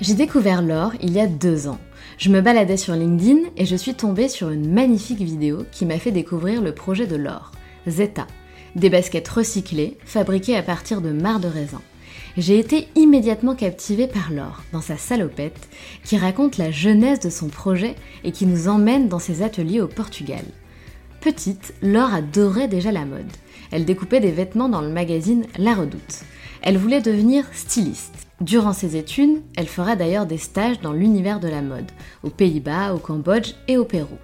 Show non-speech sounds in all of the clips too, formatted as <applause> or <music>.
J'ai découvert l'or il y a deux ans. Je me baladais sur LinkedIn et je suis tombée sur une magnifique vidéo qui m'a fait découvrir le projet de l'or, Zeta, des baskets recyclées fabriquées à partir de marc de raisin j'ai été immédiatement captivée par Laure, dans sa salopette, qui raconte la jeunesse de son projet et qui nous emmène dans ses ateliers au Portugal. Petite, Laure adorait déjà la mode. Elle découpait des vêtements dans le magazine La Redoute. Elle voulait devenir styliste. Durant ses études, elle fera d'ailleurs des stages dans l'univers de la mode, aux Pays-Bas, au Cambodge et au Pérou.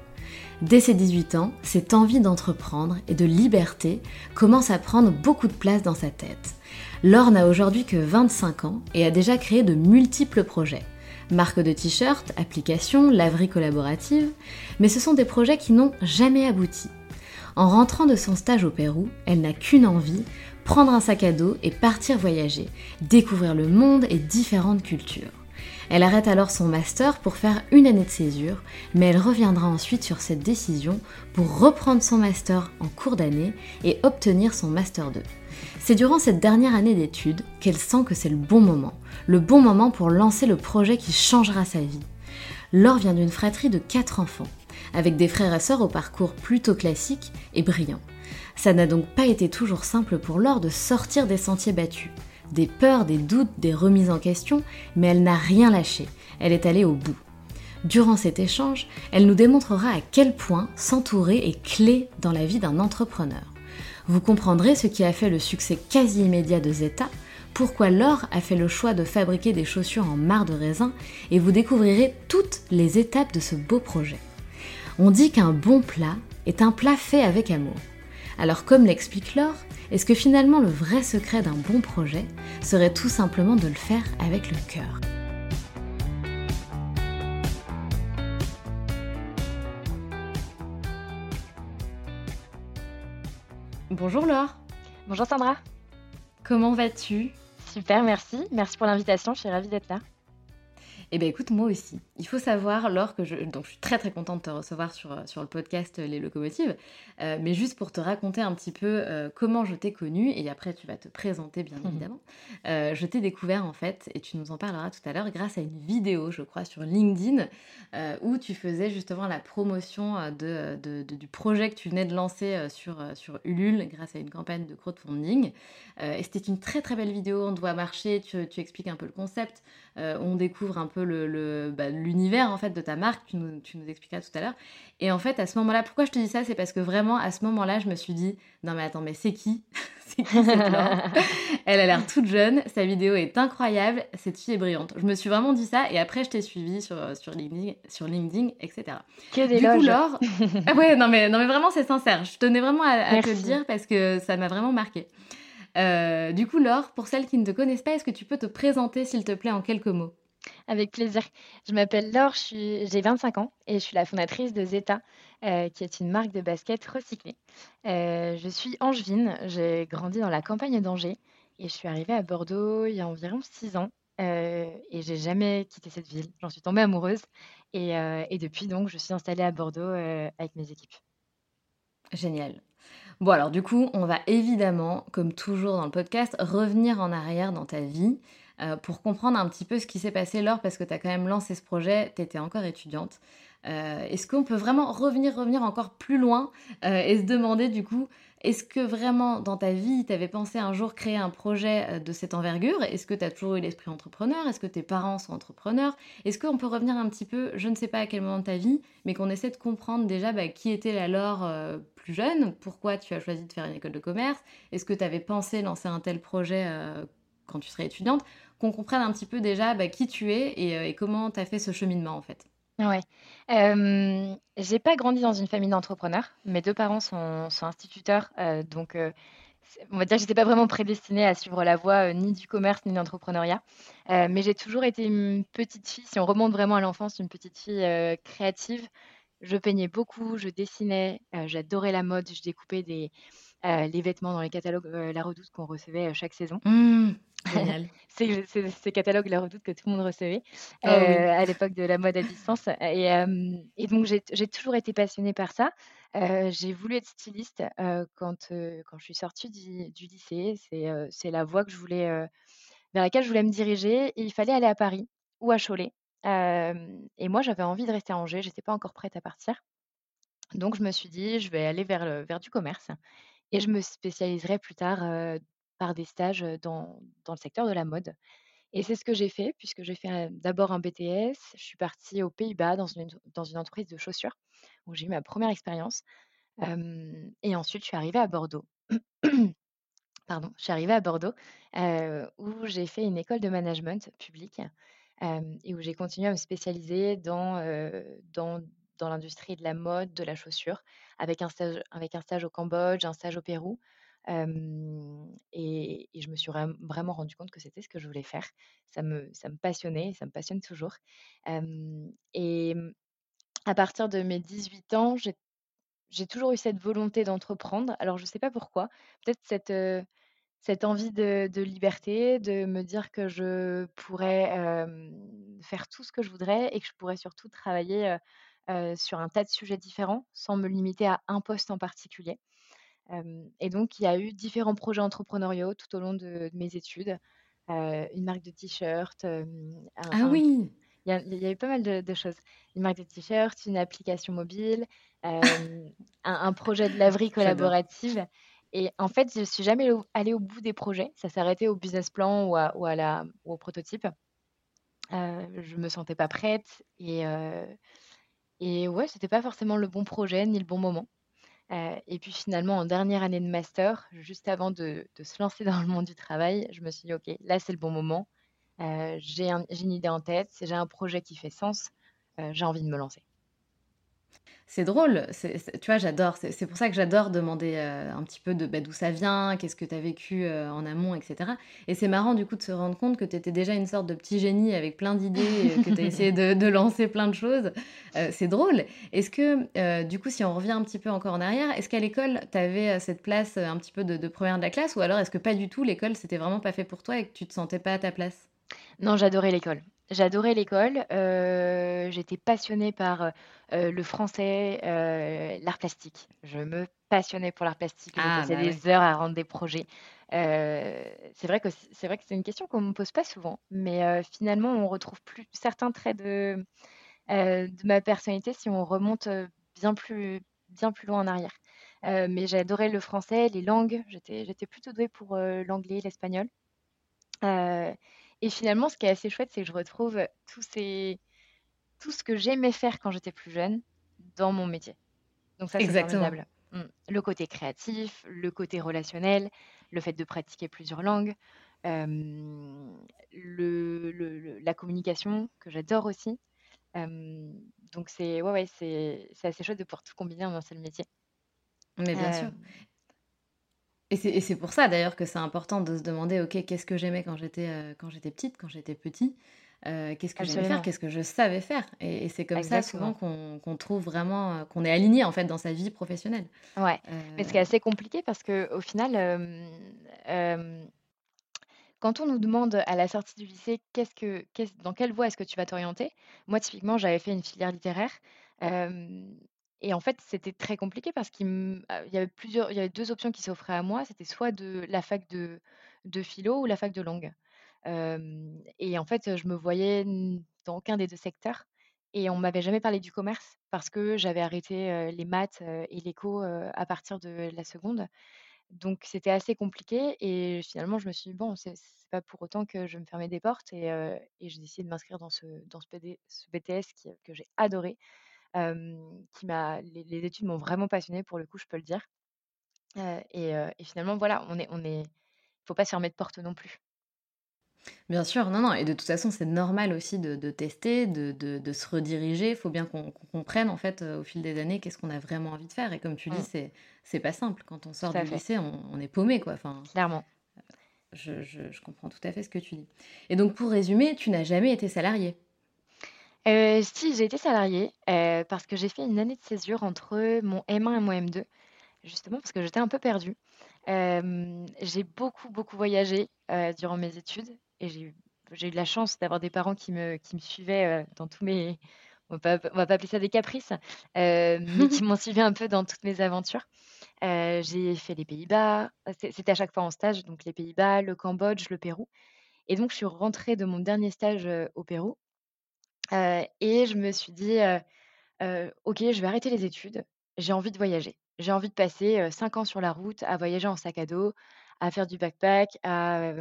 Dès ses 18 ans, cette envie d'entreprendre et de liberté commence à prendre beaucoup de place dans sa tête. Laure n'a aujourd'hui que 25 ans et a déjà créé de multiples projets. Marque de t-shirts, applications, laverie collaborative, mais ce sont des projets qui n'ont jamais abouti. En rentrant de son stage au Pérou, elle n'a qu'une envie, prendre un sac à dos et partir voyager, découvrir le monde et différentes cultures. Elle arrête alors son master pour faire une année de césure, mais elle reviendra ensuite sur cette décision pour reprendre son master en cours d'année et obtenir son master 2. C'est durant cette dernière année d'études qu'elle sent que c'est le bon moment, le bon moment pour lancer le projet qui changera sa vie. Laure vient d'une fratrie de 4 enfants, avec des frères et sœurs au parcours plutôt classique et brillant. Ça n'a donc pas été toujours simple pour Laure de sortir des sentiers battus. Des peurs, des doutes, des remises en question, mais elle n'a rien lâché. Elle est allée au bout. Durant cet échange, elle nous démontrera à quel point s'entourer est clé dans la vie d'un entrepreneur. Vous comprendrez ce qui a fait le succès quasi immédiat de Zeta, pourquoi Laure a fait le choix de fabriquer des chaussures en marc de raisin et vous découvrirez toutes les étapes de ce beau projet. On dit qu'un bon plat est un plat fait avec amour. Alors comme l'explique Laure, est-ce que finalement le vrai secret d'un bon projet serait tout simplement de le faire avec le cœur? Bonjour Laure. Bonjour Sandra. Comment vas-tu? Super, merci. Merci pour l'invitation, je suis ravie d'être là. Eh bien écoute, moi aussi. Il faut savoir, Laure, que je, donc, je suis très très contente de te recevoir sur, euh, sur le podcast euh, Les Locomotives, euh, mais juste pour te raconter un petit peu comment je t'ai connue, et après tu vas te présenter bien mhm. évidemment, je t'ai découvert en fait, et tu nous en parleras tout à l'heure, grâce à une vidéo, je crois, sur LinkedIn, où tu faisais justement la promotion de, du projet que tu venais de lancer sur, sur Ulule, grâce à une campagne de crowdfunding. et c'était une très très belle vidéo, on doit marcher, tu, tu expliques un peu le concept, on découvre un peu bah, l'univers en fait de ta marque, tu nous, tu nous expliqueras tout à l'heure. Et en fait, à ce moment-là, pourquoi je te dis ça C'est parce que vraiment, à ce moment-là, je me suis dit, non mais attends, mais c'est qui <laughs> C'est qui cette <laughs> Elle a l'air toute jeune, sa vidéo est incroyable, cette fille est brillante. Je me suis vraiment dit ça, et après, je t'ai suivi sur, sur, LinkedIn, sur LinkedIn, etc. Que des Du coup, Laure... ah <laughs> ouais, non mais, non mais vraiment, c'est sincère. Je tenais vraiment à, te le dire parce que ça m'a vraiment marqué. Euh, du coup, Laure, pour celles qui ne te connaissent pas, est-ce que tu peux te présenter, s'il te plaît, en quelques mots? Avec plaisir. Je m'appelle Laure, j'ai 25 ans et je suis la fondatrice de Zeta, euh, qui est une marque de basket recyclée. Euh, je suis angevine, j'ai grandi dans la campagne d'Angers et je suis arrivée à Bordeaux il y a environ 6 ans. euh, et j'ai jamais quitté cette ville. J'en suis tombée amoureuse et, euh, depuis donc je suis installée à Bordeaux avec mes équipes. Génial. Bon alors du coup, on va évidemment, comme toujours dans le podcast, revenir en arrière dans ta vie euh, pour comprendre un petit peu ce qui s'est passé lors, parce que tu as quand même lancé ce projet, tu étais encore étudiante. Euh, est-ce qu'on peut vraiment revenir, revenir encore plus loin euh, et se demander du coup, est-ce que vraiment dans ta vie, tu avais pensé un jour créer un projet de cette envergure? Est-ce que tu as toujours eu l'esprit entrepreneur? Est-ce que tes parents sont entrepreneurs? Est-ce qu'on peut revenir un petit peu, je ne sais pas à quel moment de ta vie, mais qu'on essaie de comprendre déjà bah, qui était la Laure plus jeune Pourquoi tu as choisi de faire une école de commerce? Est-ce que tu avais pensé lancer un tel projet quand tu serais étudiante? Qu'on comprenne un petit peu déjà bah, qui tu es et, euh, et comment tu as fait ce cheminement en fait. Ouais. Euh, j'ai pas grandi dans une famille d'entrepreneurs. Mes deux parents sont, sont instituteurs, euh, donc euh, on va dire que j'étais pas vraiment prédestinée à suivre la voie euh, ni du commerce ni de l'entrepreneuriat. Mais j'ai toujours été une petite fille, si on remonte vraiment à l'enfance, une petite fille créative. Je peignais beaucoup, je dessinais, j'adorais la mode, je découpais des, les vêtements dans les catalogues La Redoute qu'on recevait chaque saison. Mmh, génial. <laughs> C'est c'est ces catalogues La Redoute que tout le monde recevait euh, Ah oui. à l'époque de la mode à distance. Et, euh, et donc, j'ai toujours été passionnée par ça. Euh, j'ai voulu être styliste euh, quand, euh, quand je suis sortie du, du lycée. C'est euh, la voie que je voulais, euh, vers laquelle je voulais me diriger. Et il fallait aller à Paris ou à Cholet. Euh, et moi, j'avais envie de rester à Angers. J'étais pas encore prête à partir. Donc, je me suis dit, je vais aller vers, le- vers du commerce. Et je me spécialiserai plus tard euh, par des stages dans, dans le secteur de la mode. Et c'est ce que j'ai fait, puisque j'ai fait d'abord un BTS. Je suis partie aux Pays-Bas dans une, dans une entreprise de chaussures, où j'ai eu ma première expérience. Et ensuite, je suis arrivée à Bordeaux. <clears throat> Pardon, je suis arrivée à Bordeaux, où j'ai fait une école de management public euh, et où j'ai continué à me spécialiser dans, dans, dans l'industrie de la mode, de la chaussure, avec un stage, avec un stage au Cambodge, un stage au Pérou. Et, je me suis vra- vraiment rendu compte que c'était ce que je voulais faire. Ça me, ça me passionnait, ça me passionne toujours. Et à partir de mes 18 ans, j'ai toujours eu cette volonté d'entreprendre. Alors, je ne sais pas pourquoi. Peut-être cette, envie de, liberté, de me dire que je pourrais faire tout ce que je voudrais et que je pourrais surtout travailler sur un tas de sujets différents sans me limiter à un poste en particulier. Euh, et donc, il y a eu différents projets entrepreneuriaux tout au long de, de mes études. Euh, une marque de t-shirt, euh, un, Ah un oui, il y a il y a eu pas mal de de choses. Une marque de t-shirt, une application mobile, <laughs> un un projet de laverie j'adore. collaborative et en fait, je suis jamais au allée au bout des projets. Ça arrêté au business plan ou à ou à la ou au prototype. Heu, je me sentais pas prête et heu et ouais, c'était pas forcément le bon projet ni le bon moment. Heu et puis finalement, en dernière année de master, juste avant de se lancer dans le monde du travail, je me suis dit: «OK, là, c'est le bon moment. Heu, j'ai un une idée en tête, j'ai un projet qui fait sens, heu, j'ai envie de me lancer». C'est drôle, tu vois, j'adore. C'est pour ça que j'adore demander, heu, un petit peu de, bah, d'où ça vient, qu'est-ce que tu as vécu, heu, en amont et cetera et c'est marrant du coup de se rendre compte que tu étais déjà une sorte de petit génie avec plein d'idées, heu, que tu as essayé de lancer plein de choses. C'est drôle. Est-ce que, du coup, si on revient un petit peu encore en arrière, est-ce qu'à l'école, tu avais, cette place, un petit peu de de 1 de la classe ou alors est-ce que pas du tout, l'école, c'était vraiment pas fait pour toi et que tu te sentais pas à ta place? Non, j'adorais l'école. J'adorais l'école, heu, j'étais passionnée par, heu heu, le français, heu, l'art plastique. Je me passionnais pour l'art plastique, je Ah passais bah ouais. des heures à rendre des projets. Heu, c'est vrai que c c'est vrai que c'est une question qu'on me pose pas souvent, mais heu, finalement, on retrouve plus certains traits de, heu, de ma personnalité si on remonte, heu, bien plus bien plus loin en arrière. Heu, mais j'adorais le français, les langues, j'étais j'étais plutôt douée pour, heu, l'anglais, l'espagnol. Heu et finalement, ce qui est assez chouette, c'est que je retrouve tous ces tout ce que j'aimais faire quand j'étais plus jeune dans mon métier. Donc ça, c'est formidable. Mmh. Le côté créatif, le côté relationnel, le fait de pratiquer plusieurs langues, hem, le le le la communication que j'adore aussi. Donc c'est ouais, ouais, c'est assez chouette de pouvoir tout combiner en un seul métier. Mais bien sûr. Et c'est pour ça d'ailleurs que c'est important de se demander: «OK, qu'est-ce que j'aimais quand j'étais, heu, quand j'étais petite, quand j'étais petit?» heu, qu'est-ce que j'aimais faire, qu'est-ce que je savais faire et et c'est comme ça souvent qu'on trouve vraiment, heu, qu'on est aligné, en fait, dans sa vie professionnelle. Ouais, mais ce qui est assez compliqué parce qu'au final, hem, hem, quand on nous demande à la sortie du lycée, qu'est-ce que qu'est-ce dans quelle voie est-ce que tu vas t'orienter? Moi, typiquement, j'avais fait une filière littéraire, et en fait, c'était très compliqué parce qu'il il y avait plusieurs il y avait 2 options qui s'offraient à moi. C'était soit de la fac de philo ou la fac de langue. Et en fait, je me voyais dans aucun des 2 secteurs et on m'avait jamais parlé du commerce parce que j'avais arrêté, les maths, et l'éco, à partir de la seconde. Donc c'était assez compliqué et finalement, je me suis dit: «Bon, c'est c'est pas pour autant que je me fermer des portes» et j'ai décidé de m'inscrire dans ce BTS que j'ai adoré, qui m'a les les études m'ont vraiment passionnée pour le coup, je peux le dire. Et finalement, voilà, on est on est faut pas se fermer de porte non plus. Bien sûr, non, non et de toute façon, c'est normal aussi de de tester, de de de se rediriger. Il faut bien qu'on comprenne, en fait, au fil des années, qu'est-ce qu'on a vraiment envie de faire et comme tu dis, Mmh. c'est pas simple. Quand on sort du fait. lycée, on on est paumé, quoi, enfin, Clairement. je je je comprends tout à fait ce que tu dis et donc pour résumer, tu n'as jamais été salariée? Heu, si, j'ai été salariée, heu, parce que j'ai fait une année de césure entre mon M1 et mon M2, justement parce que j'étais un peu perdue. Hem, j'ai beaucoup, beaucoup voyagé, heu, durant mes études et j'ai eu j'ai eu de la chance d'avoir des parents qui me qui me suivaient, heu, dans tous mes on va pas on va pas appeler ça des caprices, heu, mais qui <laughs> m'ont suivie un peu dans toutes mes aventures. Heu, j'ai fait les Pays-Bas, c'est c'était à chaque fois en stage, donc les Pays-Bas, le Cambodge, le Pérou et donc je suis rentrée de mon dernier stage, heu, au Pérou, et je me suis dit, «OK, je vais arrêter les études, j'ai envie de voyager. J'ai envie de passer, heu, 5 ans sur la route à voyager en sac à dos, à faire du backpack, à,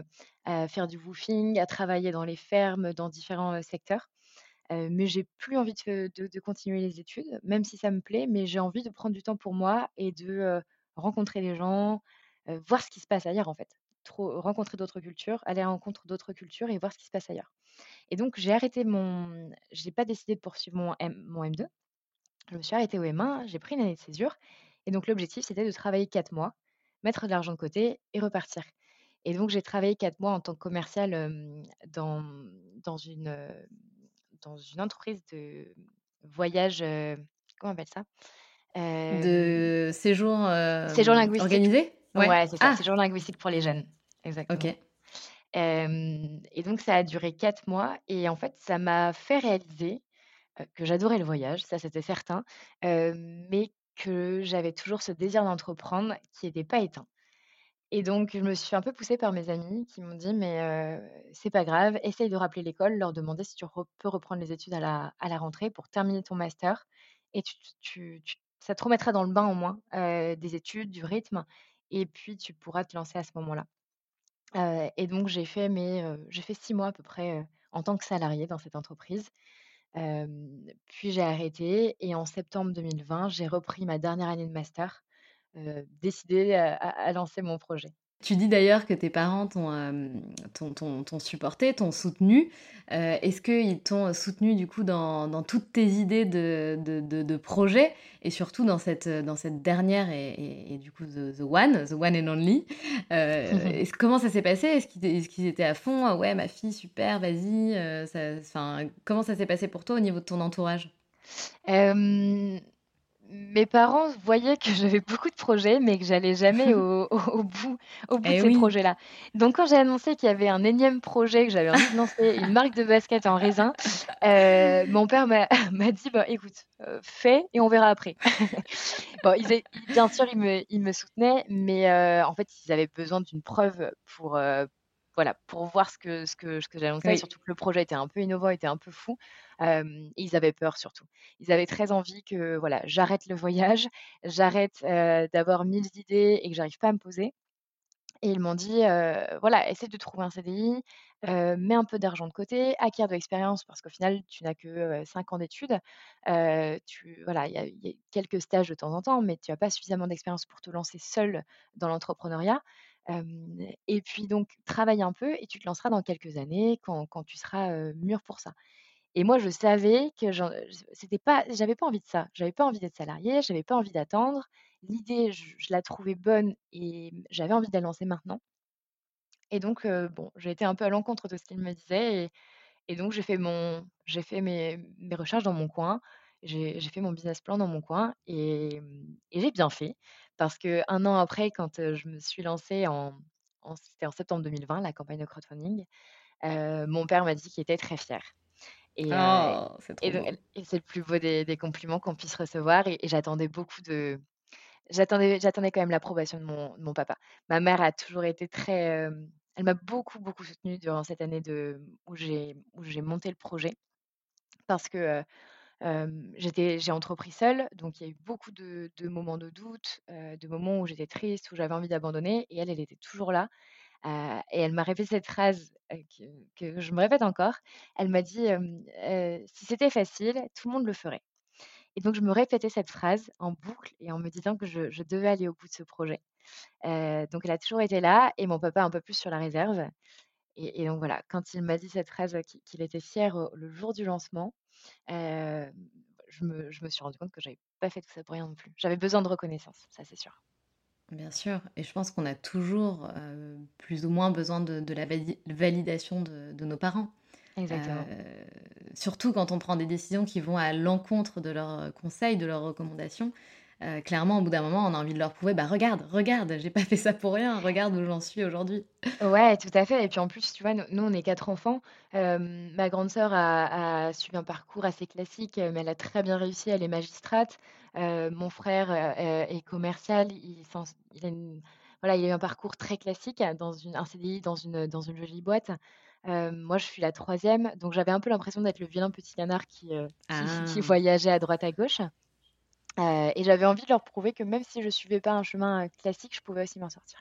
faire du woofing, à travailler dans les fermes, dans différents, secteurs». Mais j'ai plus envie de continuer les études, même si ça me plaît, mais j'ai envie de prendre du temps pour moi et de, rencontrer des gens, voir ce qui se passe ailleurs, en fait. Rencontrer d'autres cultures, aller à la rencontre d'autres cultures et voir ce qui se passe ailleurs et donc j'ai arrêté mon j'ai pas décidé de poursuivre mon M mon M2. Je me suis arrêtée au M1, j'ai pris une année de césure et donc l'objectif, c'était de travailler 4 mois, mettre de l'argent de côté et repartir et donc j'ai travaillé 4 mois en tant que commerciale, hem, dans, dans une, dans une entreprise de voyage, comment on appelle ça? De séjour hem, linguistique. organisés? Ouais. Ouais, c'est ça, Ah! séjour linguistique pour les jeunes, exactement. OK. Et donc ça a duré 4 mois et en fait, ça m'a fait réaliser, que j'adorais le voyage, ça c'était certain, mais que j'avais toujours ce désir d'entreprendre qui était pas éteint et donc je me suis un peu poussée par mes amis qui m'ont dit: «Mais c'est pas grave, essaye de rappeler l'école, leur demander si tu peux reprendre les études à la à la rentrée pour terminer ton master et tu ça te remettra dans le bain au moins, des études, du rythme et puis tu pourras te lancer à ce moment-là». Heu et donc j'ai fait mes, j'ai fait 6 mois à peu près, heu, en tant que salariée dans cette entreprise. Puis j'ai arrêté et en septembre 2020, j'ai repris ma dernière année de master, à à lancer mon projet. Tu dis d'ailleurs que tes parents t'ont, hem, t'ont t'ont soutenue. Heu, est-ce qu'ils t'ont soutenue du coup dans dans toutes tes idées de de de de projet et surtout dans cette, heu, dans cette dernière et et et du coup the the one, the one and only? <laughs> Est-ce comment ça s'est passé? Est-ce qu'ils étaient à fond: «Ah ouais ma fille super, vas-y», comment ça s'est passé pour toi au niveau de ton entourage? Mes parents voyaient que j'avais beaucoup de projets, mais que j'allais jamais <laughs> au au au bout au bout de Eh ces oui! projets-là. Donc quand j'ai annoncé qu'il y avait un énième projet, que j'avais envie de lancer, une marque de basket en raisin, heu, mon père <laughs> m'a dit: «Bah écoute, heu, fais et on verra après». <laughs> Bon, ils bien sûr, ils me ils me soutenaient, mais heu, en fait, ils avaient besoin d'une preuve pour, voilà, pour voir ce que ce que ce que j'annonçais, Oui. surtout que le projet était un peu innovant, était un peu fou, et ils avaient peur surtout. Ils avaient très envie que, voilà, j'arrête le voyage, j'arrête, d'avoir 1000 idées et que j'arrive pas à me poser et ils m'ont dit, «Voilà, essaie de trouver un CDI, mets un peu d'argent de côté, acquiers de l'expérience parce qu'au final, tu n'as que, heu, 5 ans d'études, tu voilà, il y y a quelques stages de temps en temps, mais tu as pas suffisamment d'expérience pour te lancer seule dans l'entrepreneuriat, et puis donc travaille un peu et tu te lanceras dans quelques années quand quand tu seras, mûre pour ça» et moi, je savais que c'était pas j'avais pas envie de ça. J'avais pas envie d'être salariée, j'avais pas envie d'attendre. L'idée, je la trouvais bonne et j'avais envie de la lancer maintenant et donc bon, j'ai été un peu à l'encontre de ce qu'ils me disaient et Et donc j'ai fait mon j'ai fait mes mes recherches dans mon coin, j'ai fait mon business plan dans mon coin et et j'ai bien fait parce que un an après quand, je me suis lancée en en c'était en septembre 2020 la campagne de crowdfunding, mon père m'a dit qu'il était très fier et Oh, c'est le plus beau des des compliments qu'on puisse recevoir et et j'attendais beaucoup de j'attendais j'attendais quand même l'approbation de mon de mon papa. Ma mère a toujours été très, elle m'a beaucoup, beaucoup soutenue durant cette année de où j'ai où j'ai monté le projet parce que, j'ai entrepris seule, donc il y a eu beaucoup de moments de doute, de moments où j'étais triste, où j'avais envie d'abandonner et elle, elle était toujours là, et elle m'a répété cette phrase, que je me répète encore. Elle m'a dit, «Si c'était facile, tout le monde le ferait» et donc je me répétais cette phrase en boucle et en me disant que je devais aller au bout de ce projet. Donc elle a toujours été là et mon papa un peu plus sur la réserve et et donc voilà, quand il m'a dit cette phrase, qu'il était fier, le jour du lancement, je me je me suis rendu compte que j'avais pas fait tout ça pour rien non plus. J'avais besoin de reconnaissance, ça c'est sûr. Bien sûr et je pense qu'on a toujours, plus ou moins besoin de de la vali validation de de nos parents. Exactement. surtout quand on prend des décisions qui vont à l'encontre de leurs, conseils, de leurs recommandations. Heu, clairement, au bout d'un moment, on a envie de leur prouver: «Bah, regarde, regarde, j'ai pas fait ça pour rien, regarde où j'en suis aujourd'hui». Ouais, tout à fait et puis en plus, tu vois, nous nous on est 4 enfants. Hem, ma grande sœur a a suivi un parcours assez classique, mais elle a très bien réussi, elle est magistrate. Heu, mon frère, est commercial, il a une voilà, il a eu un parcours très classique dans une un CDI dans une, dans une jolie boîte. Moi, je suis la troisième, donc j'avais un peu l'impression d'être le vilain petit canard qui qui Ah! voyageait à droite à gauche. Heu et j'avais envie de leur prouver que même si je suivais pas un chemin, heu, classique, je pouvais aussi m'en sortir.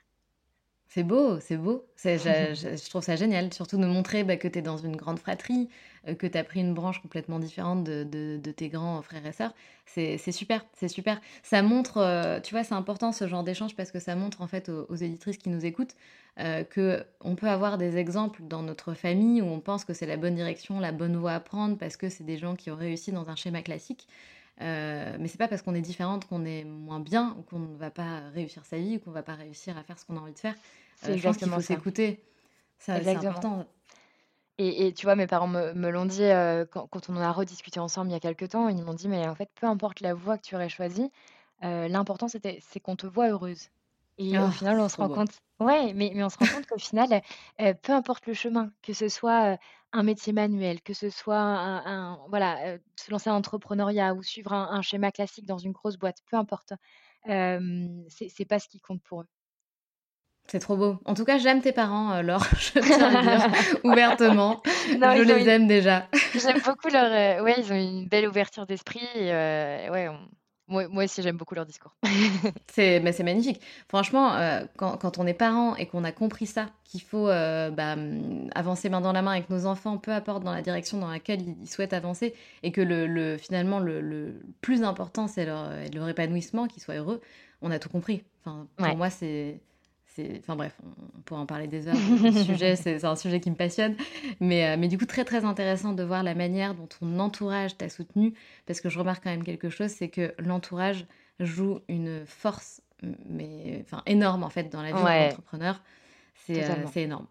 C'est beau, c'est beau. Je je <laughs> je trouve ça génial, surtout de montrer, bah, que tu es dans une grande fratrie, heu, que tu as pris une branche complètement différente de de de tes grands frères et sœurs. C'est super, c'est super. Ça montre, tu vois, c'est important ce genre d'échange parce que ça montre en fait aux aux éditrices qui nous écoutent, heu, qu'on peut avoir des exemples dans notre famille où on pense que c'est la bonne direction, la bonne voie à prendre parce que c'est des gens qui ont réussi dans un schéma classique. Heu, mais c'est pas parce qu'on est différente qu'on est moins bien ou qu'on ne va pas réussir sa vie ou qu'on va pas réussir à faire ce qu'on a envie de faire. Heu, je pense qu'il faut s'écouter. Ça, c'est important. Et et tu vois, mes parents me me l'ont dit, heu, quand quand on en a rediscuté ensemble il y a quelque temps, ils m'ont dit: «Mais en fait, peu importe la voie que tu aurais choisie, heu, l'important c'était c'est qu'on te voit heureuse» et au Oh, final, on c'est se trop rend beau. compte ouais, mais mais on se rend compte qu'au final, heu, peu importe le chemin, que ce soit, un métier manuel, que ce soit un un voilà, se lancer en entrepreneuriat ou suivre un un schéma classique dans une grosse boîte, peu importe, hem, c'est c'est pas ce qui compte pour eux. C'est trop beau. En tout cas, j'aime tes parents, heu, Laure, <laughs> je tiens à le dire <laughs> ouvertement. Non, Je ils ont les une aime déjà. J'aime beaucoup leur, ouais, ils ont une belle ouverture d'esprit et ouais, on moi moi aussi j'aime beaucoup leur discours. <laughs> C'est c'est magnifique. Franchement, heu, quand quand on est parent et qu'on a compris ça, qu'il faut, heu, bah, mmh, avancer main dans la main avec nos enfants, peu importe dans la direction dans laquelle ils souhaitent avancer et que le le finalement le le plus important c'est leur, heu, leur épanouissement, qu'ils soient heureux, on a tout compris. Enfin, pour Ouais. moi, c'est enfin bref, on on pourrait en parler des heures ce <laughs> sujet, c'est un sujet qui me passionne. Mais heu, mais du coup, très, très intéressant de voir la manière dont ton entourage t'a soutenu parce que je remarque quand même quelque chose, c'est que l'entourage joue une force, mais enfin énorme en fait dans la vie d'un Ouais, entrepreneur. C'est, c'est énorme.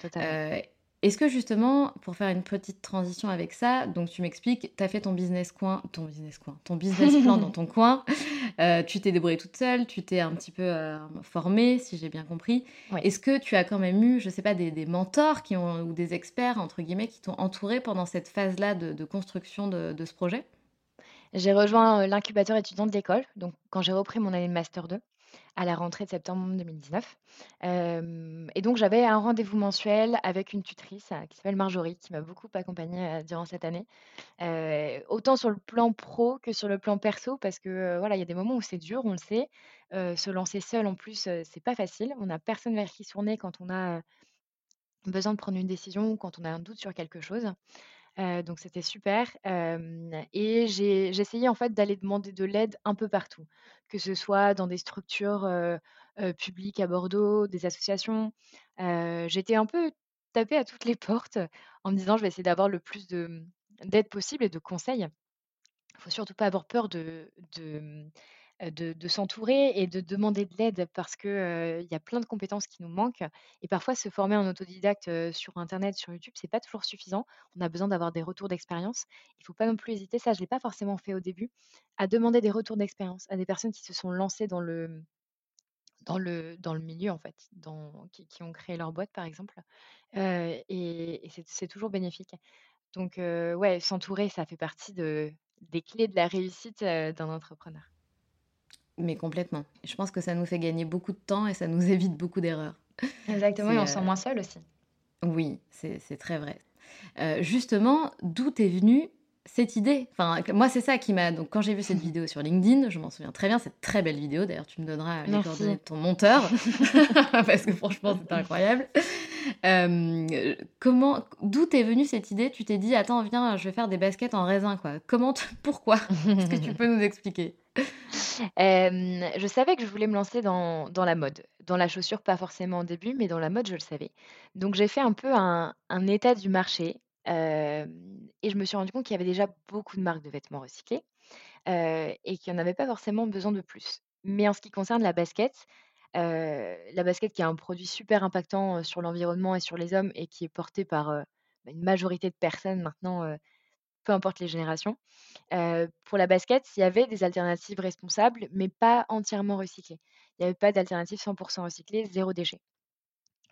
totalement. Est-ce que justement, pour faire une petite transition avec ça, donc tu m'expliques, tu as fait ton business coin ton business coin, ton business <laughs> plan dans ton coin, heu, tu t'es débrouillée toute seule, tu t'es un petit peu, heu, formée, si j'ai bien compris. Oui. Est-ce que tu as quand même eu, je sais pas, des des mentors qui ont ou des «experts» entre guillemets qui t'ont entourée pendant cette phase-là de de construction de de ce projet? J'ai rejoint, heu, l'incubateur étudiant de l'école, donc quand j'ai repris mon année de master 2 à la rentrée de septembre 2019. Hem et donc j'avais un rendez-vous mensuel avec une tutrice, heu, qui s'appelle Marjorie, qui m'a beaucoup accompagnée, durant cette année. Autant sur le plan pro que sur le plan perso parce que, voilà, il y a des moments où c'est dur, on le sait. Se lancer seul en plus, c'est pas facile. On a personne vers qui tourner quand on a, besoin de prendre une décision ou quand on a un doute sur quelque chose. Heu, donc c'était super, et j'ai j'essayais en fait d'aller demander de l'aide un peu partout, que ce soit dans des structures, publiques à Bordeaux, des associations. Heu, j'étais un peu tapée à toutes les <laughs> portes en me disant: «Je vais essayer d'avoir le plus de, d'aide possible et de conseils». Il Faut surtout pas avoir peur de, mmh, de s'entourer et de demander de l'aide parce que, il y a plein de compétences qui nous manquent et parfois se former en autodidacte, sur internet, sur YouTube, c'est pas toujours suffisant. On a besoin d'avoir des retours d'expérience. Il faut pas non plus hésiter, ça je l'ai pas forcément fait au début, à demander des retours d'expérience à des personnes qui se sont lancées dans le dans le dans le milieu en fait, dans qui qui ont créé leur boîte par exemple, et et c'est toujours bénéfique. Donc heu, ouais, s'entourer, ça fait partie de des clés de la réussite, d'un entrepreneur. Mais complètement. Je pense que ça nous fait gagner beaucoup de temps et ça nous <laughs> évite beaucoup d'erreurs. Exactement et C'est, on se sent heu moins seul aussi. oui, c'est c'est très vrai. Heu, justement, d'où t'est venue cette idée? Enfin, moi, c'est ça qui m'a donc quand j'ai vu cette <laughs> vidéo sur LinkedIn, je m'en souviens très bien, c'est une très belle vidéo. D'ailleurs, tu me donneras les coordonnées de ton monteur <laughs> parce que franchement, c'était incroyable. Heu, comment d'où t'est venue cette idée? Tu t'es dit: «Attends, viens, je vais faire des baskets en raisin», quoi. Comment pourquoi? Est-ce que tu peux nous expliquer? <laughs> Je savais que je voulais me lancer dans la mode. Dans la chaussure, pas forcément au début, mais dans la mode, je le savais. Donc j'ai fait un peu un état du marché, et je me suis rendu compte qu'il y avait déjà beaucoup de marques de vêtements recyclés, et qu'il y en avait pas forcément besoin de plus. Mais en ce qui concerne la basket, la basket qui est un produit super impactant, sur l'environnement et sur les hommes et qui est porté par, une majorité de personnes maintenant, peu importe les générations. Pour la basket, il y avait des alternatives responsables, mais pas entièrement recyclées. Il y avait pas d'alternative 100% recyclée, zéro déchet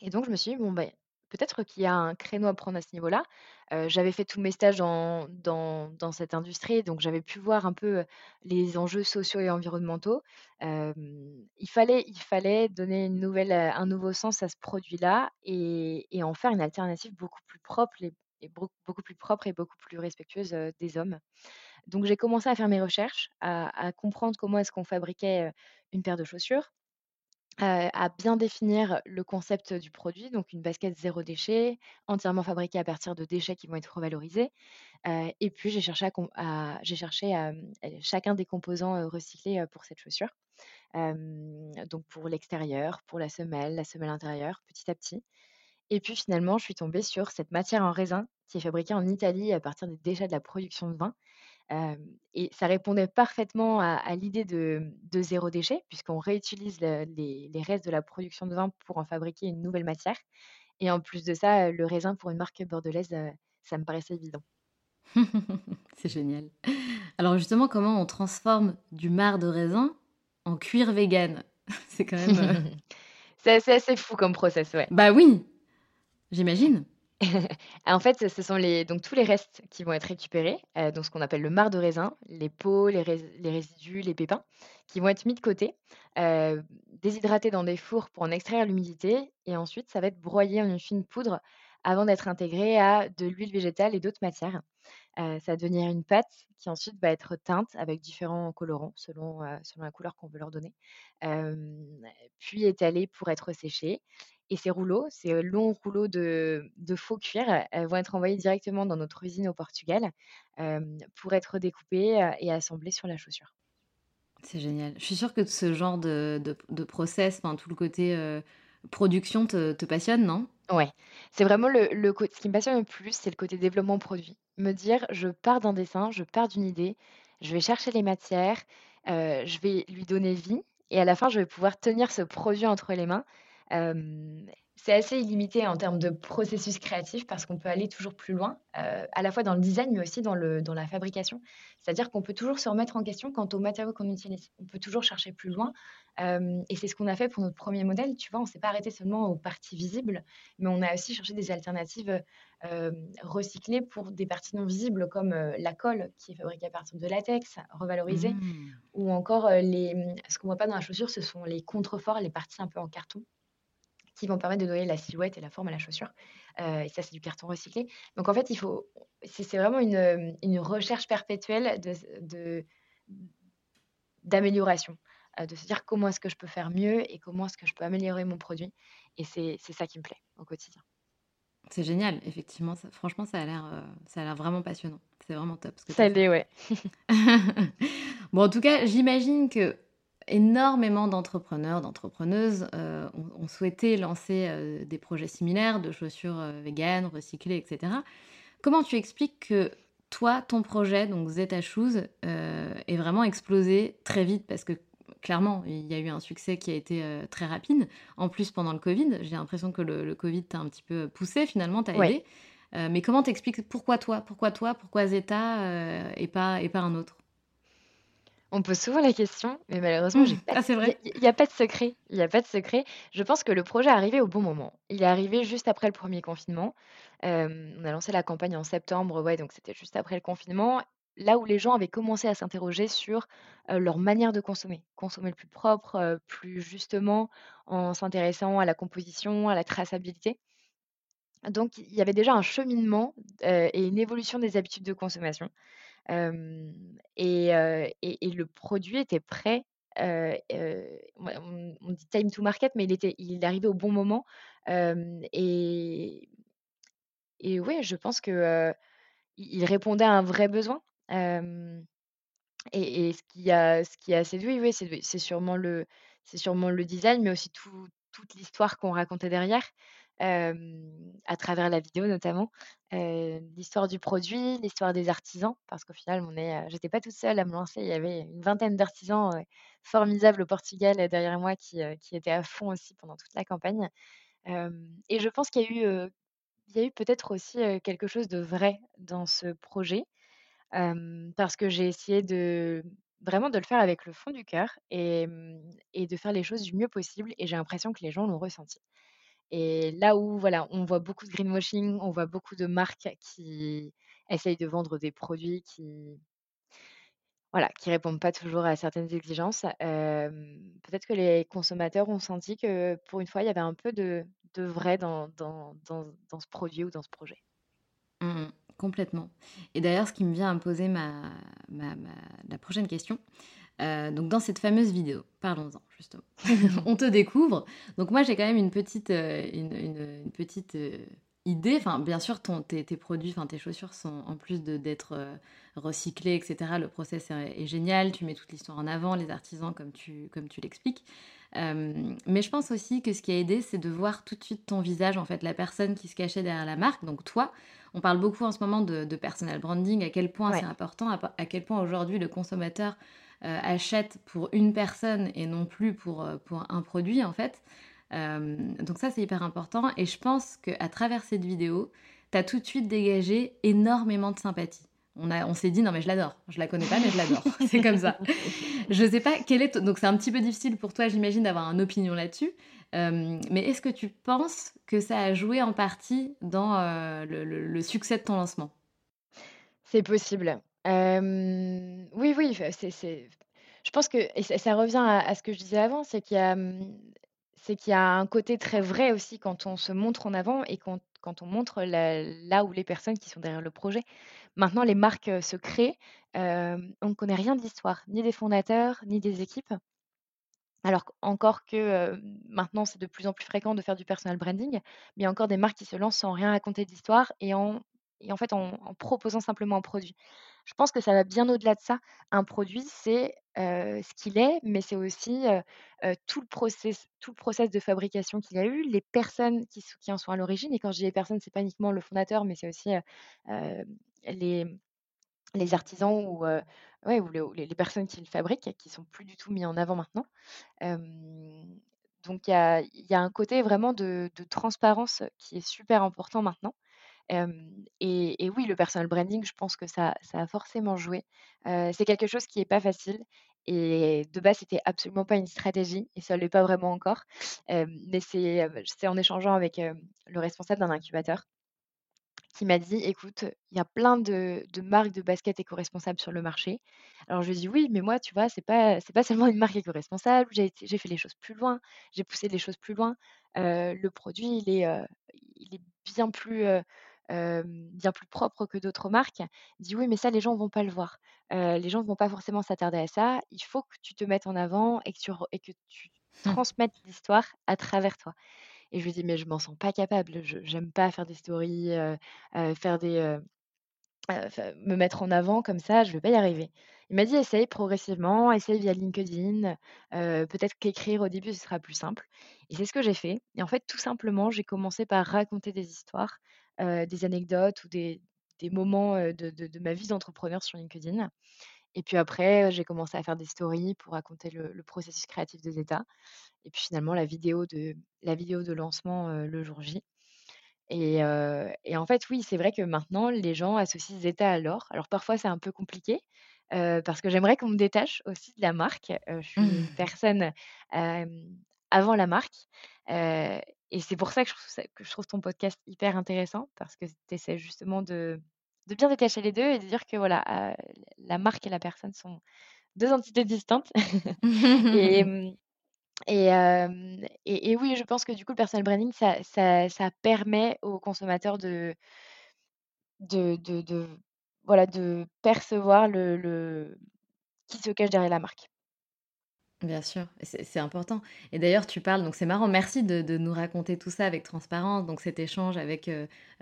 et donc je me suis dit: «Bon, beh, peut-être qu'il y a un créneau à prendre à ce niveau-là». J'avais fait tous mes stages dans dans cette industrie, donc j'avais pu voir un peu, les enjeux sociaux et environnementaux. Il fallait il fallait donner une nouvelle, un nouveau sens à ce produit-là et et en faire une alternative beaucoup plus propre et beaucoup plus propre et beaucoup plus respectueuse, des hommes. Donc j'ai commencé à faire mes recherches, à comprendre comment est-ce qu'on fabriquait, une paire de chaussures, à bien définir le concept du produit, donc une basket zéro déchet, entièrement fabriquée à partir de déchets qui vont être revalorisés, et puis j'ai cherché à chacun des composants, recyclés, pour cette chaussure. Donc pour l'extérieur, pour la semelle, la semelle intérieure, petit à petit et puis finalement, je suis tombée sur cette matière en raisin qui est fabriquée en Italie à partir des déchets de la production de vin et ça répondait parfaitement à à l'idée de de zéro déchet puisqu'on réutilise le les les restes de la production de vin pour en fabriquer une nouvelle matière et en plus de ça, le raisin pour une marque bordelaise, ça me paraissait évident. <laughs> C'est génial. Alors justement, comment on transforme du marc de raisin en cuir vegan? <laughs> C'est quand même, heu <laughs> C'est assez assez fou comme process, ouais. bah oui, j'imagine. <laughs> En fait, ce sont donc tous les restes qui vont être récupérés, heu, donc ce qu'on appelle le marc de raisin, les peaux, les rés les résidus, les pépins, qui vont être mis de côté, heu, déshydratés dans des fours pour en extraire l'humidité et ensuite ça va être broyé en une fine poudre avant d'être intégré à de l'huile végétale et d'autres matières. Heu, ça va devenir une pâte qui ensuite va être teinte avec différents colorants selon, la couleur qu'on veut leur donner. Puis étalée pour être séchée et ces rouleaux, ces, longs rouleaux de de faux cuir, vont être envoyés directement dans notre usine au Portugal, pour être découpés, et assemblés sur la chaussure. C'est génial. Je suis sûre que ce genre de de de process, enfin tout le côté, production te te passionne, non? Ouais, c'est vraiment le le ce qui me passionne le plus, c'est le côté développement produit. Me dire: «Je pars d'un dessin, je pars d'une idée, je vais chercher les matières, je vais lui donner vie et à la fin, je vais pouvoir tenir ce produit entre les mains». C'est assez illimité en termes de processus créatif parce qu'on peut aller toujours plus loin, à la fois dans le design, mais aussi dans le dans la fabrication. C'est-à-dire qu'on peut toujours se remettre en question quant aux matériaux qu'on utilise. On peut toujours chercher plus loin, et c'est ce qu'on a fait pour notre premier modèle, tu vois? On s'est pas arrêté seulement aux parties visibles, mais on a aussi cherché des alternatives, recyclées pour des parties non visibles comme, la colle qui est fabriquée à partir de latex revalorisé Mmh. ou encore, les, ce qu'on voit pas dans la chaussure, ce sont les contreforts, les parties un peu en carton qui vont permettre de donner la silhouette et la forme à la chaussure, heu et ça, c'est du carton recyclé. Donc en fait, il faut c'est vraiment une, une recherche perpétuelle de s de d'amélioration, heu, de se dire: «Comment est-ce que je peux faire mieux et comment est-ce que je peux améliorer mon produit?» et c'est c'est ça qui me plaît au quotidien. C'est génial, effectivement, ça franchement, ça a l'air, heu, ça a l'air vraiment passionnant. C'est vraiment top ce que Ça l'est, ouais. <laughs> Bon, en tout cas, j'imagine qu'énormément d'entrepreneurs, d'entrepreneuses, heu, ont ont souhaité lancer, heu, des projets similaires de chaussures, véganes, recyclées et cetera. Comment tu expliques que toi, ton projet, donc Zeta Shoes, heu, ait vraiment explosé très vite? Parce que clairement, il y a eu un succès qui a été euh, très rapide. En plus, pendant le Covid, j'ai l'impression que le, le Covid t'a un petit peu poussé finalement, t'a Ouais. aidé. Euh, mais comment t'expliques pourquoi toi, pourquoi toi, pourquoi Zeta euh, et pas et pas un autre? On pose souvent la question, mais malheureusement, Mmh. pas Ah, c'est il y a vrai? il y a pas de secret. Il y a pas de secret. Je pense que le projet est arrivé au bon moment. Il est arrivé juste après le premier confinement. On a lancé la campagne en septembre, ouais, donc c'était juste après le confinement. Là où les gens avaient commencé à s'interroger sur, leur manière de consommer. Consommer le plus propre, plus justement, en s'intéressant à la composition, à la traçabilité. Donc il y avait déjà un cheminement, et une évolution des habitudes de consommation. Et et le produit était prêt, on dit time to market, mais il était il est arrivé au bon moment, et et ouais, je pense que, il répondait à un vrai besoin, et et ce qui a ce qui a séduit, oui, c'est sûrement le c'est sûrement le design, mais aussi tout toute l'histoire qu'on racontait derrière, à travers la vidéo notamment. L'histoire du produit, l'histoire des artisans, parce qu'au final, on est, j'étais pas toute seule à me lancer, il y avait une vingtaine d'artisans, formidables au Portugal, derrière moi qui, qui étaient à fond aussi pendant toute la campagne. Et je pense qu'il y a eu, il eu peut-être aussi, quelque chose de vrai dans ce projet. Parce que j'ai essayé de vraiment de le faire avec le fond du cœur mmh et de faire les choses du mieux possible et j'ai l'impression que les gens l'ont ressenti. Et là où voilà, on voit beaucoup de greenwashing, on voit beaucoup de marques qui essayent de vendre des produits qui voilà, qui répondent pas toujours à certaines exigences, peut-être que les consommateurs ont senti que pour une fois, il y avait un peu de vrai dans dans dans ce produit ou dans ce projet. Mmh mh. Complètement. Et d'ailleurs, ce qui me vient à me poser ma ma ma la prochaine question, heu, donc dans cette fameuse vidéo, parlons-en justement. <laughs> On te découvre, donc moi j'ai quand même une petite, heu, une une, une petite, heu, idée, enfin bien sûr ton tes tes produits, enfin tes chaussures sont en plus de d'être, recyclées et cetera, le process est est génial, tu mets toute l'histoire en avant, les artisans comme tu comme tu l'expliques. Mais je pense aussi que ce qui a aidé, c'est de voir tout de suite ton visage, en fait, la personne qui se cachait derrière la marque, donc toi. On parle beaucoup en ce moment de de personal branding, à quel point c'est important, à quel point aujourd'hui le consommateur, heu, achète pour une personne et non plus pour, heu, pour un produit, en fait. Hem, donc ça, c'est hyper important et je pense qu'à travers cette vidéo, tu as tout de suite dégagé énormément de sympathie. On on s'est dit: «Non mais je l'adore, je la connais pas mais je l'adore». <laughs> C'est comme ça. Je sais pas quel est donc c'est un petit peu difficile pour toi, j'imagine, d'avoir une opinion là-dessus. Mais est-ce que tu penses que ça a joué en partie dans, le succès de ton lancement? c'est possible. Oui, oui, c'est je pense que et ça revient à ce que je disais avant, c'est qu'il y a, qu'il y a un côté très vrai aussi quand on se montre en avant et quand quand on montre là où les personnes qui sont derrière le projet. Maintenant les marques, se créent, on ne connaît rien de l'histoire, ni des fondateurs, ni des équipes. Alors qu'encore que, maintenant, c'est de plus en plus fréquent de faire du personal branding, mais il y a encore des marques qui se lancent sans rien raconter d'histoire et en et en fait, en proposant simplement un produit. Je pense que ça va bien au-delà de ça. Un produit, c'est, ce qu'il est, mais c'est aussi, tout le process tout le process de fabrication qu'il y a eu, les personnes qui en sont à l'origine et quand je dis les personnes, c'est pas uniquement le fondateur, mais c'est aussi, hem, les artisans ou, les personnes qui le fabriquent, qui sont plus du tout mis en avant maintenant. Donc il y a il y a un côté vraiment de de transparence qui est super important maintenant. Et oui, le personal branding, je pense que ça ça a forcément joué. C'est quelque chose qui est pas facile et de base, c'était absolument pas une stratégie et ça l'est pas vraiment encore. Mais c'est, en échangeant avec, le responsable d'un incubateur qui m'a dit: «Écoute, il y a plein de marques de baskets éco-responsables sur le marché». Alors je lui ai dit: «Oui, mais moi, tu vois, c'est pas c'est pas seulement une marque éco-responsable, j'ai fait les choses plus loin, j'ai poussé les choses plus loin. Le produit, il est, il est bien plus, bien plus propre que d'autres marques». Dit: «Oui, mais ça, les gens vont pas le voir. Les gens vont pas forcément s'attarder à ça. Il faut que tu te mettes en avant et que tu re et que tu transmettes l'histoire à travers toi». Et je lui dis: «Mais je m'en sens pas capable, je j'aime pas faire des stories, faire des, me mettre en avant comme ça, je vais pas y arriver». Il m'a dit: «Essaye progressivement, essaye via LinkedIn, peut-être qu'écrire au début, ce sera plus simple» et c'est ce que j'ai fait et en fait, tout simplement, j'ai commencé par raconter des histoires, des anecdotes ou des des moments, de de de ma vie d'entrepreneur sur LinkedIn et puis après, j'ai commencé à faire des stories pour raconter le, processus créatif de Zeta. Et puis finalement, la vidéo de, la vidéo de lancement le jour J. Et, et, en fait, oui, c'est vrai que maintenant, les gens associent Zeta à l'or. Alors parfois, c'est un peu compliqué parce que j'aimerais qu'on me détache aussi de la marque. je suis une mmh. personne avant la marque. Et c'est pour ça que je, trouve que je trouve ton podcast hyper intéressant parce que tu essaies justement de, de bien détacher les deux et de dire que voilà, la marque et la personne sont deux entités distinctes. <laughs> et, <laughs> et, et, oui, je pense que du coup, le personal branding, ça, ça, ça permet aux consommateurs de, de, de, de, voilà, de percevoir le, le, qui se cache derrière la marque. Bien sûr, c'est important. Et d'ailleurs, tu parles, donc c'est marrant, merci de, de, nous raconter tout ça avec transparence, donc cet échange avec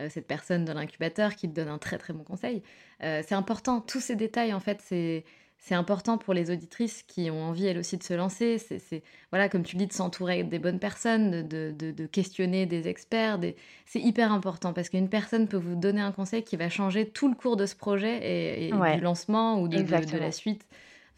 cette personne de l'incubateur qui te donne un très très bon conseil. c'est important, tous ces détails, en fait, c'est c'est important pour les auditrices qui ont envie elles aussi de se lancer. C'est, voilà, comme tu dis, de s'entourer des bonnes personnes, de, de, questionner des experts. C'est hyper important parce qu'une personne peut vous donner un conseil qui va changer tout le cours de ce projet et, du lancement ou de, de la suite.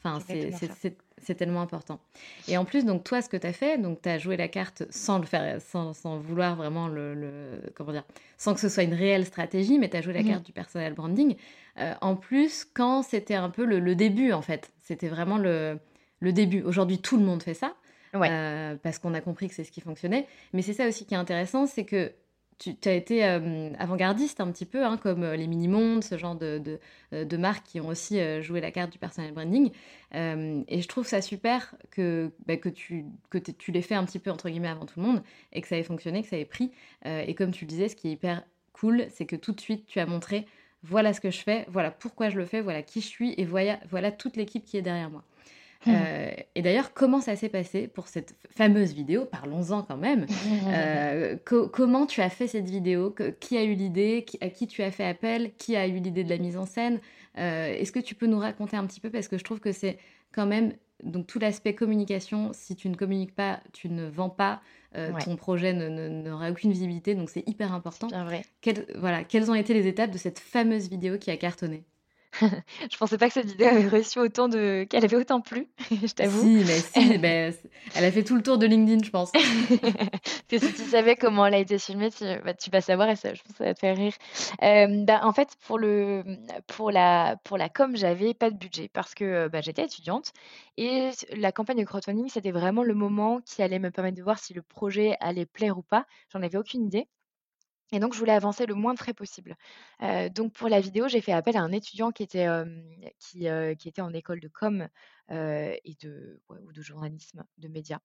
Enfin, c'est c'est tellement important. Et en plus, donc toi, ce que tu as fait, donc tu as joué la carte sans le faire, sans, sans vouloir vraiment le, comment dire, sans que ce soit une réelle stratégie, mais tu as joué la mmh carte du personal branding. Euh, en plus, quand c'était un peu le, début, en fait, c'était vraiment le, le début. Aujourd'hui, tout le monde fait ça. Euh, parce qu'on a compris que c'est ce qui fonctionnait. Mais c'est ça aussi qui est intéressant, c'est que tu as été euh, avant-gardiste un petit peu, hein, comme euh, les mini-mondes, ce genre de, de, euh, de, marques qui ont aussi joué la carte du personal branding. et je trouve ça super que, bah, que, tu, que tu l'aies fait un petit peu, entre guillemets, avant tout le monde, et que ça ait fonctionné, que ça ait pris. et comme tu le disais, ce qui est hyper cool, c'est que tout de suite, tu as montré, voilà ce que je fais, voilà pourquoi je le fais, voilà qui je suis, et voilà, voilà toute l'équipe qui est derrière moi. Mmh. Euh, et d'ailleurs, comment ça s'est passé pour cette fameuse vidéo? Parlons-en quand même. <laughs> Euh, comment tu as fait cette vidéo? Qui a eu l'idée? À qui tu as fait appel? Qui a eu l'idée de la mise en scène? Euh, Est-ce que tu peux nous raconter un petit peu? Parce que je trouve que c'est quand même donc tout l'aspect communication. Si tu ne communiques pas, tu ne vends pas. Ton projet n'aura aucune visibilité, donc c'est hyper important. Vrai. voilà, quelles ont été les étapes de cette fameuse vidéo qui a cartonné? <laughs> je pensais pas que cette vidéo avait reçu autant de qu'elle avait autant plu, <laughs> je t'avoue. Si, mais si, <laughs> mais elle a fait tout le tour de LinkedIn, je pense. que si tu savais comment elle a été filmée, tu, bah, tu vas savoir et ça, je pense que ça va te faire rire. Euh, bah, en fait, pour le pour la pour la com, j'avais pas de budget parce que bah, j'étais étudiante et la campagne de crowdfunding, c'était vraiment le moment qui allait me permettre de voir si le projet allait plaire ou pas. J'en avais aucune idée. Et donc, je voulais avancer le moins de frais possible. donc, pour la vidéo, j'ai fait appel à un étudiant qui était, qui, qui était en école de com et de, ou de journalisme, de médias.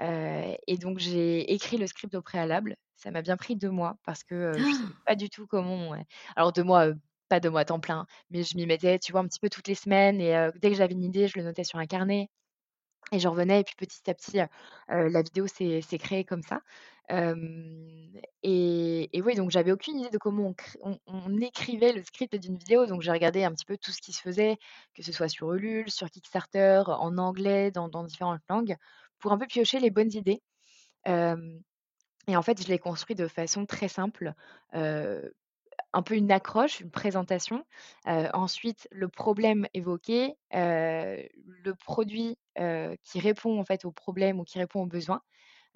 et donc, j'ai écrit le script au préalable. Ça m'a bien pris deux mois parce que je ne savais ah! pas du tout comment. Alors, deux mois, pas deux mois à temps plein, mais je m'y mettais, tu vois, un petit peu toutes les semaines. Et dès que j'avais une idée, je le notais sur un carnet. Et je revenais, et puis petit à petit, la vidéo s'est créée comme ça. et, et oui, donc j'avais aucune idée de comment on, écrivait le script d'une vidéo. Donc j'ai regardé un petit peu tout ce qui se faisait, que ce soit sur Ulule, sur Kickstarter, en anglais, dans, différentes langues, pour un peu piocher les bonnes idées. et en fait, je l'ai construit de façon très simple un peu une accroche, une présentation. ensuite, le problème évoqué, le produit qui répond en fait au problème ou qui répond aux besoins,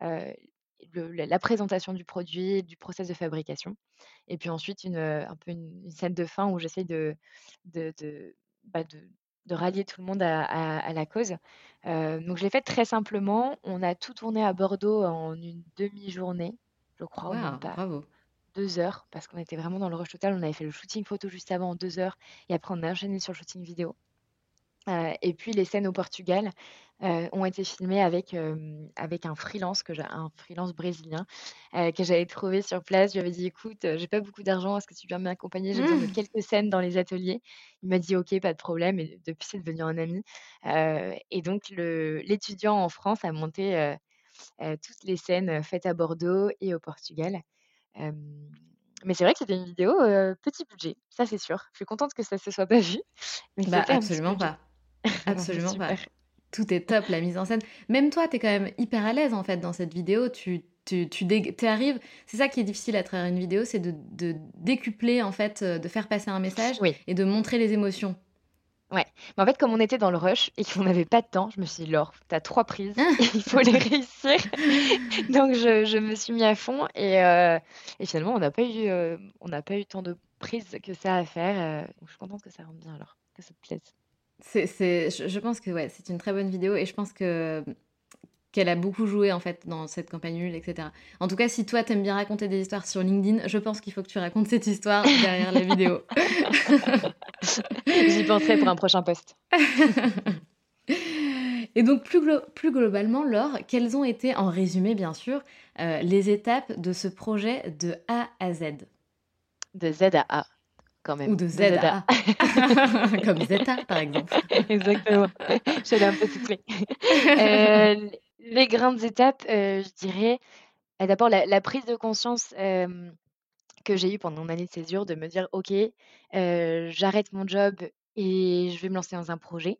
la, présentation du produit, du process de fabrication, et puis ensuite une, un peu une, scène de fin où j'essaie de, bah, de, de, rallier tout le monde à, la cause. donc je l'ai fait très simplement. On a tout tourné à Bordeaux en une demi-journée, je crois. bravo deux heures parce qu'on était vraiment dans le rush total. On avait fait le shooting photo juste avant en deux heures et après on a enchaîné sur le shooting vidéo. Euh, et puis les scènes au Portugal euh, ont été filmées avec, euh, avec un freelance, que un freelance brésilien que j'avais trouvé sur place. Je lui avais dit écoute, j'ai pas beaucoup d'argent, est-ce que tu viens m'accompagner? J'ai besoin de mmh. quelques scènes dans les ateliers. Il m'a dit ok, pas de problème. Et depuis, c'est devenu un ami. et donc l'étudiant en France a monté toutes les scènes faites à Bordeaux et au Portugal mais c'est vrai que c'était une vidéo petit budget, ça c'est sûr. Je suis contente que ça se soit pas vu. <laughs> bah, <laughs> absolument pas. Absolument pas. Tout est top, la mise en scène. Même toi, tu es quand même hyper à l'aise en fait dans cette vidéo. Tu, tu, tu arrives. C'est ça qui est difficile à travers une vidéo, c'est de, de, décupler en fait, de faire passer un message et de montrer les émotions. Ouais, mais en fait, comme on était dans le rush et qu'on n'avait pas de temps, je me suis dit: «Laure, tu as 3 prises, <laughs> il faut les <laughs> réussir». <laughs> Donc je je me suis mis à fond et et finalement on n'a pas eu, on n'a pas eu tant de prises que ça à faire, donc je suis contente que ça rentre bien alors, que ça te plaise. C'est c'est je je pense que ouais, c'est une très bonne vidéo et je pense que qu'elle a beaucoup joué en fait dans cette campagne nulle, et cetera. En tout cas, si toi t'aimes bien raconter des histoires sur LinkedIn, je pense qu'il faut que tu racontes cette histoire <laughs> derrière la vidéo. <laughs> J'y penserai pour un prochain post. <laughs> Et donc plus, glo plus globalement, Laure, quelles ont été, en résumé bien sûr, euh, les étapes de ce projet de A à Z? De Z à A, quand même. Ou de Z, de Z à A. Comme Zeta, par exemple. <laughs> Exactement. J'allais un peu souffler. <laughs> euh, les grandes étapes, heu, je dirais, bah, d'abord la la prise de conscience, que j'ai eue pendant mon année de césure de me dire: «OK, j'arrête mon job et je vais me lancer dans un projet».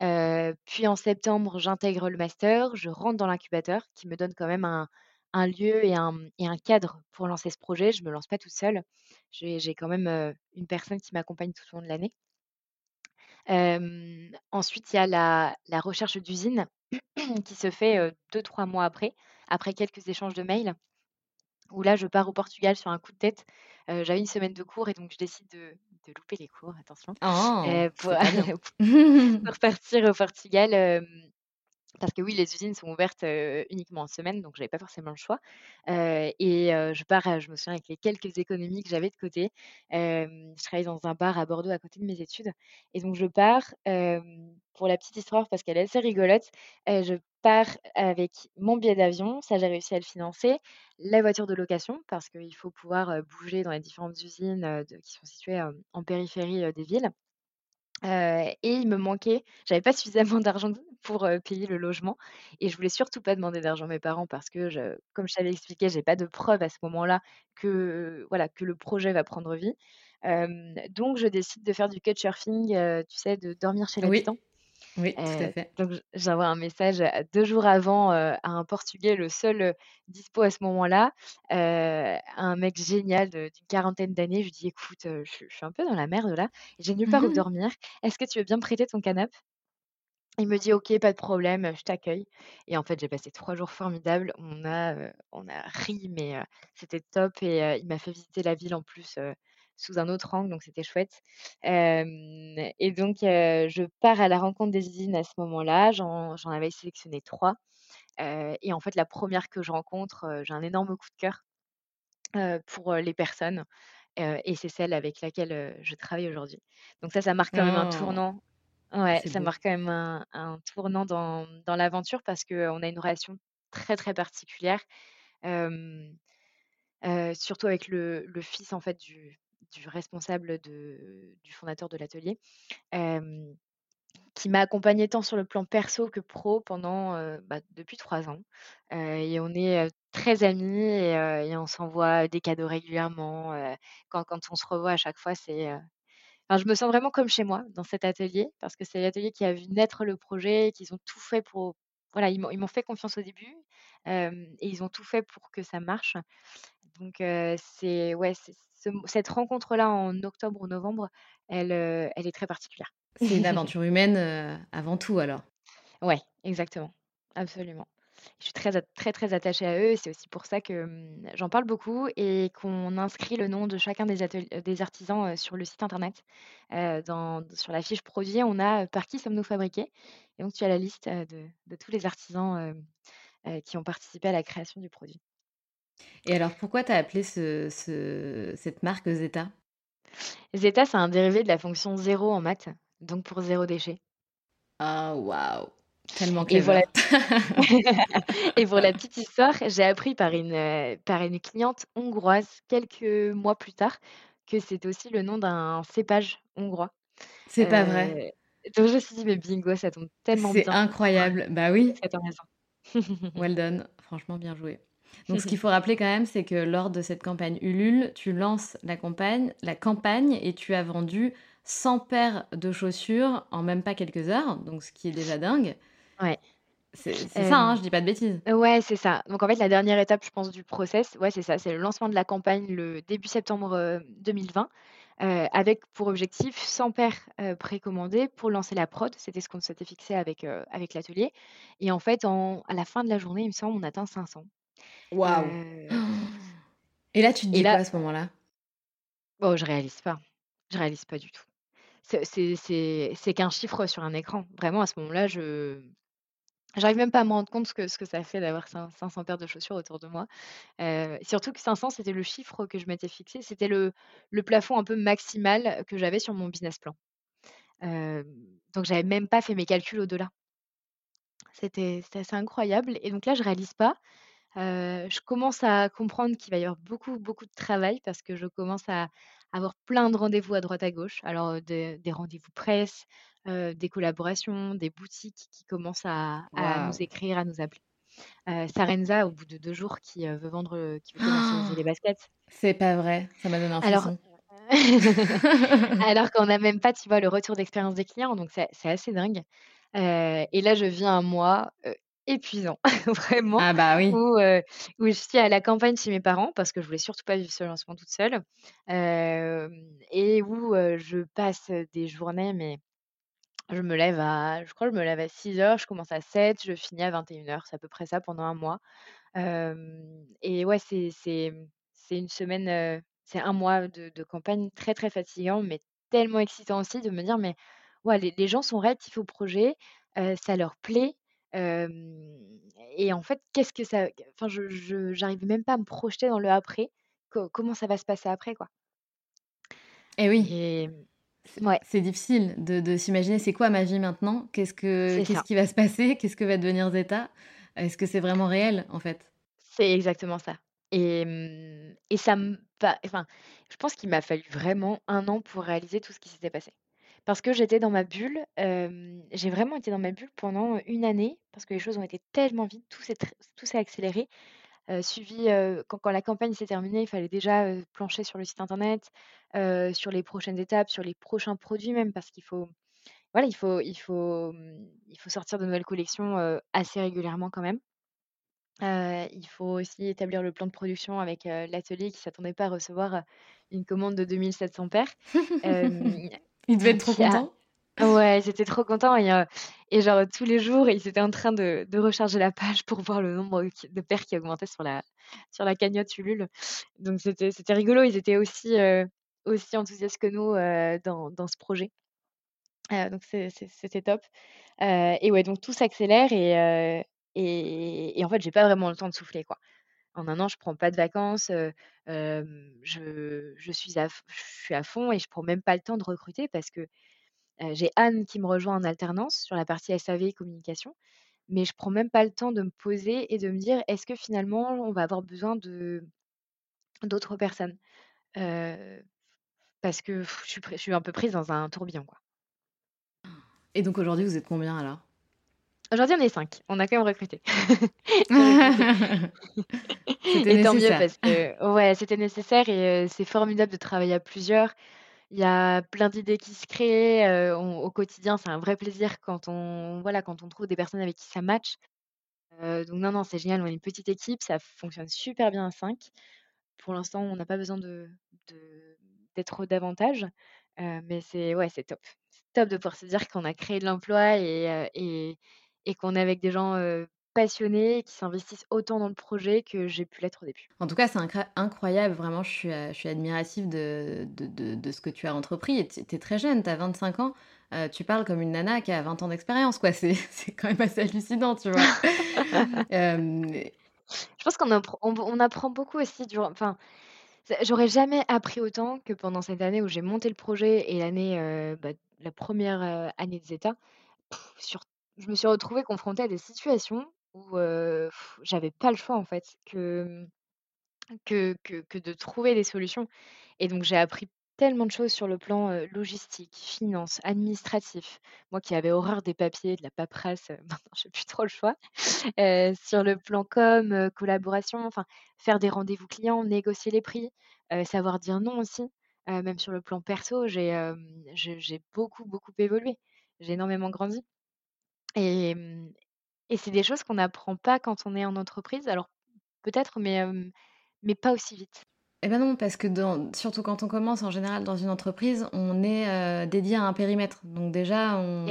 Puis en septembre, j'intègre le master, je rentre dans l'incubateur qui me donne quand même un un lieu et un, et un cadre pour lancer ce projet. Je me lance pas toute seule. J'ai quand même, une personne qui m'accompagne tout au long de l'année. Ensuite, il y a la la recherche d'usine <clears throat> qui se fait, heu, 2-3 mois après, après quelques échanges de mails, où là, je pars au Portugal sur un coup de tête. J'avais une semaine de cours et donc je décide de de louper les cours, attention, Oh! pour <laughs> pour partir au Portugal, parce que oui, les usines sont ouvertes, uniquement en semaine, donc j'avais pas forcément le choix. Et je pars, je me souviens avec les quelques économies que j'avais de côté. Je travaillais dans un bar à Bordeaux à côté de mes études et donc je pars, pour la petite histoire parce qu'elle est assez rigolote, je pars avec mon billet d'avion, ça j'ai réussi à le financer, la voiture de location parce qu'il faut pouvoir, bouger dans les différentes usines, qui sont situées, en périphérie, des villes. Et il me manquait j'avais pas suffisamment <laughs> d'argent pour, payer le logement et je voulais surtout pas demander d'argent à mes parents parce que je comme je t'avais expliqué, j'ai pas de preuve à ce moment-là que, voilà, que le projet va prendre vie. Donc je décide de faire du couchsurfing, tu sais, de dormir chez l'habitant. oui, tout à Heu, fait. donc j'envoie un message, heu, 2 jours avant, à un Portugais, le seul, dispo à ce moment-là, un mec génial d'une quarantaine d'années. Je lui dis: «Écoute, je suis je suis un peu dans la merde là, j'ai nulle part où <laughs> dormir. Est-ce que tu veux bien me prêter ton canap?» il me dit: «OK, pas de problème, je t'accueille» et en fait, j'ai passé 3 jours formidables. On a, on a ri, mais c'était top et il m'a fait visiter la ville en plus, sous un autre angle, donc c'était chouette. Et donc je pars à la rencontre des usines à ce moment-là. J'en avais sélectionné 3, heu et en fait, la première que je rencontre, j'ai un énorme coup de cœur, pour, les personnes, et c'est celle avec laquelle, je travaille aujourd'hui. Donc ça, ça marque quand même un Oh! tournant Ouais, C'est ça beau. marque quand même un un tournant dans dans l'aventure parce qu'on a une relation très, très particulière, surtout avec le le fils, en fait, du du responsable de du fondateur de l'atelier, qui m'a accompagnée tant sur le plan perso que pro pendant, bah, depuis 3 ans, et on est, très amis et on s'envoie des cadeaux régulièrement, quand quand on se revoit à chaque fois, c'est, Enfin, je me sens vraiment comme chez moi dans cet atelier, parce que c'est l'atelier qui a vu naître le projet, qu'ils ont tout fait pour voilà, ils m'ont fait confiance au début, et ils ont tout fait pour que ça marche. Donc c'est ouais, c'est ce cette rencontre-là en octobre ou novembre, elle, est très particulière. C'est une <laughs> aventure humaine, avant tout alors? Ouais, exactement, absolument. Je suis très très, très attachée à eux et c'est aussi pour ça que, mmh, j'en parle beaucoup et qu'on inscrit le nom de chacun des artisans, sur le site internet. Dans sur la fiche produit, on a, «Par qui sommes-nous fabriqués?» et donc tu as la liste, de de tous les artisans, qui ont participé à la création du produit. Et alors pourquoi tu as appelé ce ce cette marque Zeta? Zeta, c'est un dérivé de la fonction zéro en maths, donc pour zéro déchet Ah waouh! Tellement et clever. <laughs> Et pour la <laughs> petite histoire, j'ai appris par une, heu, par une cliente hongroise quelques mois plus tard que c'était aussi le nom d'un cépage hongrois. C'est pas vrai? Heu, donc je me suis dit: «Mais bingo, ça tombe tellement C'est bien heu, incroyable. Bah oui, cette raison». <laughs> well done, franchement bien joué. Donc ce qu'il faut rappeler quand même, c'est que lors de cette campagne Ulule, tu lances la campagne la campagne et tu as vendu 100 paires de chaussures en même pas quelques heures, donc ce qui est déjà dingue. Ouais, C'est ça, hein, hem, je dis pas de bêtises? ouais, c'est ça. Donc en fait, la dernière étape, je pense, du process, ouais, c'est ça, c'est le lancement de la campagne le début septembre, heu, 2020. avec pour objectif 100 paires, précommandées pour lancer la prod. C'était ce qu'on s'était fixé avec, avec l'atelier et en fait, en à la fin de la journée, il me semble, on atteint 500. Waouh! Et là, tu te dis quoi là à ce moment-là? oh, je réalise pas, je réalise pas du tout. C'est qu'un chiffre sur un écran. Vraiment, à ce moment-là, je j'arrive même pas à me rendre compte ce que ce que ça fait d'avoir cin 500 paires de chaussures autour de moi. Heu, surtout que 500, c'était le chiffre que je m'étais fixé. C'était le le plafond un peu maximal que j'avais sur mon business plan. Hem, donc j'avais même pas fait mes calculs au-delà. C'était c'était assez incroyable et donc là, je réalise pas. Je commence à comprendre qu'il va y avoir beaucoup, beaucoup de travail parce que je commence à avoir plein de rendez-vous à droite à gauche. Alors, des des rendez-vous presse, des collaborations, des boutiques qui commencent à à nous écrire, à nous appeler. Sarenza, au bout de 2 jours, qui, veut vendre, qui veut commercialiser les baskets. C'est pas vrai, ça m'a donné un Alors <laughs> <laughs> alors qu'on n'a même pas, tu vois, le retour d'expérience des clients, donc c'est assez dingue. Et là, je un mois, heu, épuisant, <laughs> vraiment, Ah bah oui. où, heu, où je suis à la campagne chez mes parents parce que je voulais surtout pas vivre ce lancement toute seule. Et où, je passe, des journées, mais je me lève à je crois que je me lève à six heures, je commence à sept, je finis à vingt et une heures. C'est à peu près ça pendant un mois. Et ouais, c'est c'est, c'est une semaine, c'est un mois de de campagne très, très fatigant, mais tellement excitant aussi de me dire: «Mais ouais, les les gens sont réactifs au projet, ça leur plaît». Et en fait, qu'est-ce que ça enfin, je j'arrive même pas à me projeter dans le après. Co comment ça va se passer après, quoi? Et oui, Et c'est ouais, c'est difficile de de s'imaginer c'est quoi ma vie maintenant? Qu'est-ce que qu'est-ce qui va se passer? Qu'est-ce que va devenir Zeta? Est-ce que c'est vraiment réel, en fait? C'est exactement ça. Et mmh et ça me enfin, je pense qu'il m'a fallu vraiment un an pour réaliser tout ce qui s'était passé. Parce que j'étais dans ma bulle, j'ai vraiment été dans ma bulle pendant, une année, parce que les choses ont été tellement vite, tout s'est tr tout s'est accéléré. Suivi, quand quand la campagne s'est terminée, il fallait déjà, plancher sur le site internet, sur les prochaines étapes, sur les prochains produits même, parce qu'il faut voilà, il faut il faut, mmh, il faut sortir de nouvelles collections, assez régulièrement quand même. Il faut aussi établir le plan de production avec, l'atelier qui s'attendait pas à recevoir, une commande de 2 700 paires. <laughs> Il devait être trop il y a content? ouais, j'étais trop content et heu et genre tous les jours, ils étaient en train de de recharger la page pour voir le nombre de paires qui augmentait sur la sur la cagnotte Ulule. Donc c'était rigolo, ils étaient aussi, heu, aussi enthousiastes que nous, heu, dans dans ce projet. Donc c'était top. Et ouais, donc tout s'accélère et et et en fait, j'ai pas vraiment le temps de souffler, quoi. En un an, je prends pas de vacances, je suis à je suis à fond et je prends même pas le temps de recruter parce que, j'ai Anne qui me rejoint en alternance sur la partie SAV communication, mais je prends même pas le temps de me poser et de me dire: «Est-ce que finalement on va avoir besoin de d'autres personnes?» parce que je suis un peu prise dans un tourbillon, quoi. Et donc aujourd'hui, vous êtes combien alors? Aujourd'hui, on est 5. on a quand même recruté. <laughs> <laughs> Et tant mieux parce que ouais, c'était nécessaire et heu, c'est formidable de travailler à plusieurs. Il y a plein d'idées qui se créent, on au quotidien, c'est un vrai plaisir quand on voilà, quand on trouve des personnes avec qui ça match. Heu, donc non, non, c'est génial, on est une petite équipe, ça fonctionne super bien à 5. Pour l'instant, on n'a pas besoin de d'être davantage, mais c'est ouais, c'est top. C'est top de pouvoir se dire qu'on a créé de l'emploi et et qu'on est avec des gens, passionnés qui s'investissent autant dans le projet que j'ai pu l'être au début. En tout cas, c'est incroyable, vraiment, je suis, heu, je suis admirative de de de de ce que tu as entrepris tu es très jeune, tu as 25 ans, tu parles comme une nana qui a 20 ans d'expérience, quoi. <laughs> C'est quand même assez hallucinant, tu vois? <laughs> Je pense qu'on appr on on apprend beaucoup aussi durant enfin, j'aurais jamais appris autant que pendant cette année où j'ai monté le projet et l'année, bah, la première re année de Zeta. Sur je me suis retrouvée confrontée à des situations où, heu, j'avais pas le choix en fait, que, mmh, que que que de trouver des solutions et donc j'ai appris tellement de choses sur le plan, logistique, finance, administratif. Moi qui avais horreur des papiers, de la paperasse, heu, <laughs> maintenant j'ai plus trop le choix. Sur le plan com, collaboration, enfin faire des rendez-vous clients, négocier les prix, savoir dire non aussi. Même sur le plan perso, j'ai beaucoup, beaucoup évolué. J'ai énormément grandi et mmh et c'est des choses qu'on n'apprend pas quand on est en entreprise. Alors peut-être, mais mais pas aussi vite. Eh ben non, parce que dans, surtout quand on commence en général dans une entreprise, on est euh, dédié à un périmètre. Donc déjà, on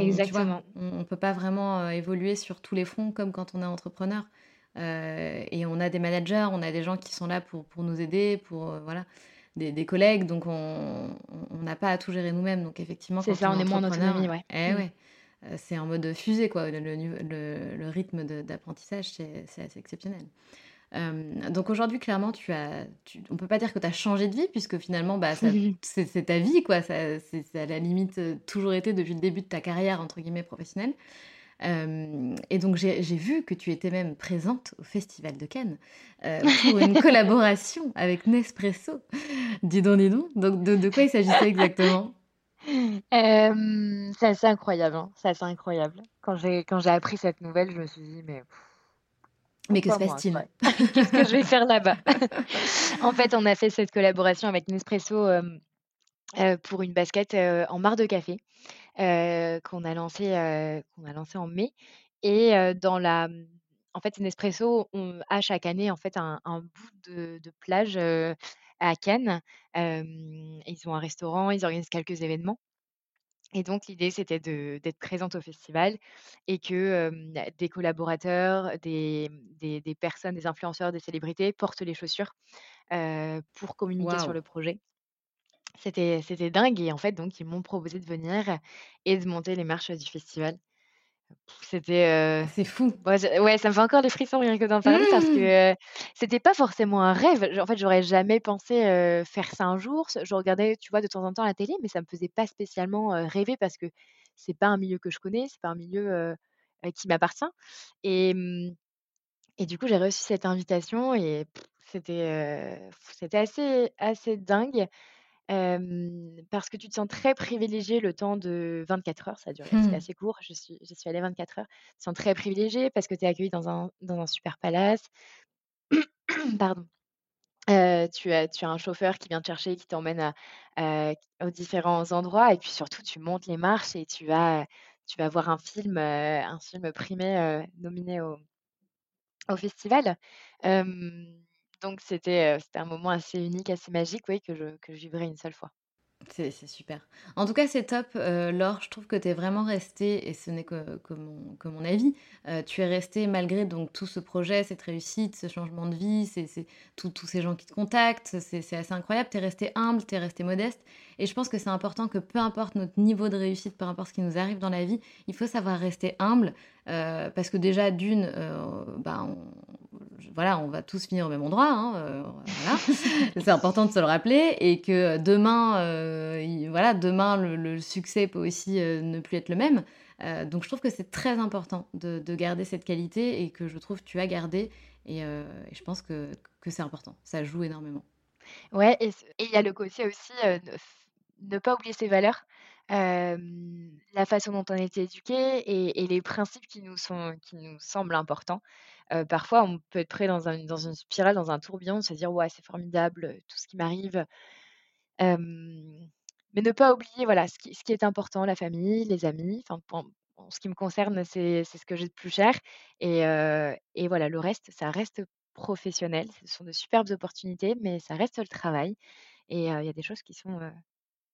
on, peut pas vraiment euh, évoluer sur tous les fronts comme quand on est entrepreneur. Et on a des managers, on a des gens qui sont là pour, pour nous aider, pour voilà, des, collègues. Donc on n'a pas à tout gérer nous-mêmes. Donc effectivement, c'est ça, on est, moins en autonomie, ouais. Eh mm. ouais. C'est en mode fusée, quoi. Le, le, le rythme d'apprentissage, c'est assez exceptionnel. Euh, donc aujourd'hui, clairement, tu as, tu, on peut pas dire que tu as changé de vie, puisque finalement, bah, <laughs> c'est ta vie, quoi. Ça, c'est à la limite euh, toujours été depuis le début de ta carrière, entre guillemets, professionnelle. Euh, et donc j'ai vu que tu étais même présente au Festival de Cannes pour une <laughs> collaboration avec Nespresso. Dis donc, dis donc. Donc de, quoi il s'agissait exactement? C'est assez incroyable, hein. c'est assez incroyable. Quand j'ai appris cette nouvelle, je me suis dit, mais mais que se passe-t-il Qu'est-ce que je vais faire là-bas? <laughs> En fait, on a fait cette collaboration avec Nespresso euh, euh, pour une basket euh, en marre de café qu'on a lancé qu'on a lancé en mai. Et dans la, en fait, Nespresso on a chaque année en fait un, bout de, de plage à Cannes. ils ont un restaurant, ils organisent quelques événements. Et donc l'idée, c'était d'être présente au festival et que, des collaborateurs, des, des personnes, des influenceurs, des célébrités portent les chaussures, pour communiquer sur le projet. C'était c'était dingue et en fait, donc ils m'ont proposé de venir et de monter les marches du festival. C'était, C'est fou. ouais, ça me fait encore des frissons rien que d'en parler parce mmh. que, c'était pas forcément un rêve. en fait, j'aurais jamais pensé, faire ça un jour. je regardais, tu vois, de temps en temps la télé, mais ça me faisait pas spécialement, rêver parce que c'est pas un milieu que je connais, c'est pas un milieu, qui m'appartient et mmh, et du coup, j'ai reçu cette invitation et c'était, c'était assez assez dingue parce que tu te sens très privilégié le temps de 24 heures, ça a duré, mmh. assez court, je suis allée 24 heures. Tu te sens très privilégié parce que tu es accueilli dans un dans un super palace. <clears throat> Pardon. tu as tu as un chauffeur qui vient te chercher, qui t'emmène à, aux différents endroits et puis surtout tu montes les marches et tu vas tu vas voir un film, un film primé, nominé au au festival. Donc c'était, un moment assez unique, assez magique, oui, que je que je vivrai une seule fois. C'est super. En tout cas, c'est top, Laure. Je trouve que tu es vraiment restée, et ce n'est que, mon, que mon avis, tu es restée malgré donc tout ce projet, cette réussite, ce changement de vie, c'est tous ces gens qui te contactent, c'est assez incroyable. Tu es restée humble, tu es restée modeste. Et je pense que c'est important que peu importe notre niveau de réussite, peu importe ce qui nous arrive dans la vie, il faut savoir rester humble. Parce que déjà, d'une, bah, on, voilà, on va tous finir au même endroit. Hein, euh, <laughs> c'est important de se le rappeler et que demain, euh, voilà, demain le, succès peut aussi euh, ne plus être le même. donc je trouve que c'est très important de, garder cette qualité et que je trouve que tu as gardé et, je pense que, c'est important. Ça joue énormément. Ouais, et il y a le côté aussi ne pas oublier ses valeurs. La façon dont on été éduqué et, les principes qui nous, sont, qui nous semblent importants parfois, on peut être prêt dans, dans une spirale, dans un tourbillon, se dire ouais, c'est formidable, tout ce qui m'arrive. mais ne pas oublier voilà, ce qui, ce qui est important, la famille, les amis. Enfin, en ce qui me concerne, c'est ce que j'ai de plus cher. Et, et voilà, le reste, ça reste professionnel. Ce sont de superbes opportunités, mais ça reste le travail. Et il y a des choses qui sont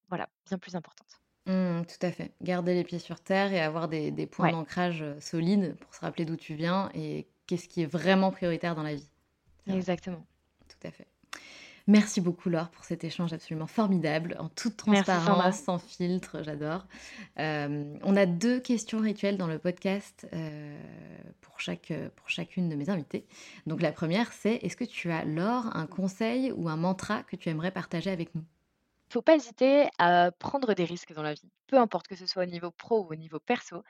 voilà, bien plus importantes. Mmh, tout à fait. Garder les pieds sur terre et avoir des, des points d'ancrage solides pour se rappeler d'où tu viens et qu'est-ce qui est vraiment prioritaire dans la vie. Exactement. Tout à fait. Merci beaucoup Laure pour cet échange absolument formidable, en toute transparence, sans filtre, j'adore. Euh, on a deux questions rituelles dans le podcast euh, pour, chaque, pour chacune de mes invités. Donc la première c'est, est-ce que tu as Laure un conseil ou un mantra que tu aimerais partager avec nous? Faut pas hésiter à prendre des risques dans la vie, peu importe que ce soit au niveau pro ou au niveau perso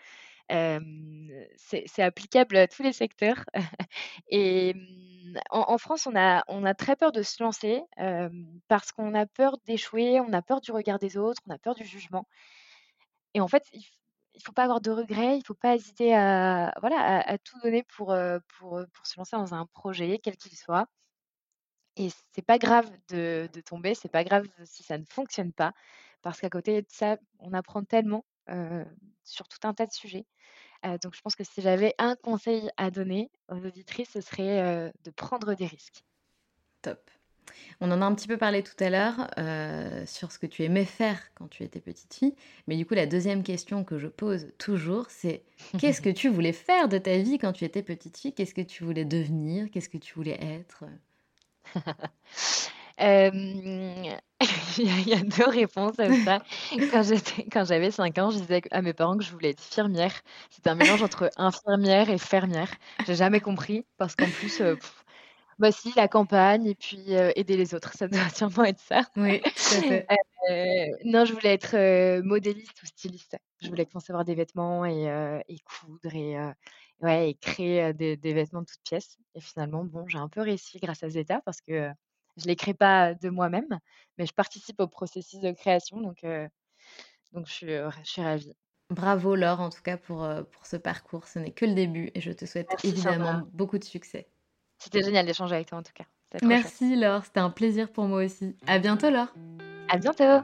c'est applicable à tous les secteurs. <laughs> Et mmh, en, France, on a, on a très peur de se lancer parce qu'on a peur d'échouer, on a peur du regard des autres, on a peur du jugement. Et en fait, il ne faut pas avoir de regrets, il ne faut pas hésiter à, voilà, à, tout donner pour, pour, pour se lancer dans un projet, quel qu'il soit. Et c'est pas grave de, de tomber, c'est pas grave si ça ne fonctionne pas, parce qu'à côté de ça, on apprend tellement sur tout un tas de sujets. donc je pense que si j'avais un conseil à donner aux auditrices, ce serait de prendre des risques. Top. On en a un petit peu parlé tout à l'heure euh, sur ce que tu aimais faire quand tu étais petite fille. Mais du coup, la deuxième question que je pose toujours, c'est <laughs> qu'est-ce que tu voulais faire de ta vie quand tu étais petite fille? Qu'est-ce que tu voulais devenir? Qu'est-ce que tu voulais être? <laughs> <laughs> il y a deux réponses à ça. Quand j'avais 5 ans, je disais à mes parents que je voulais être infirmière. C'était un mélange entre infirmière et fermière. J'ai jamais compris parce qu'en plus, bah si, la campagne et puis, aider les autres, ça doit <laughs> sûrement être ça. Oui, tout à fait. non, je voulais être, modéliste ou styliste. Je voulais concevoir des vêtements et et coudre et ouais et créer, des des vêtements de toutes pièces et finalement, bon, j'ai un peu réussi grâce à Zeta parce que, je les crée pas de moi-même, mais je participe au processus de création donc donc je suis, je suis ravie. Bravo Laure en tout cas pour, pour ce parcours, ce n'est que le début et je te souhaite évidemment beaucoup de succès. C'était génial d'échanger avec toi en tout cas. Merci Laure, c'était un plaisir pour moi aussi. À bientôt Laure. À bientôt.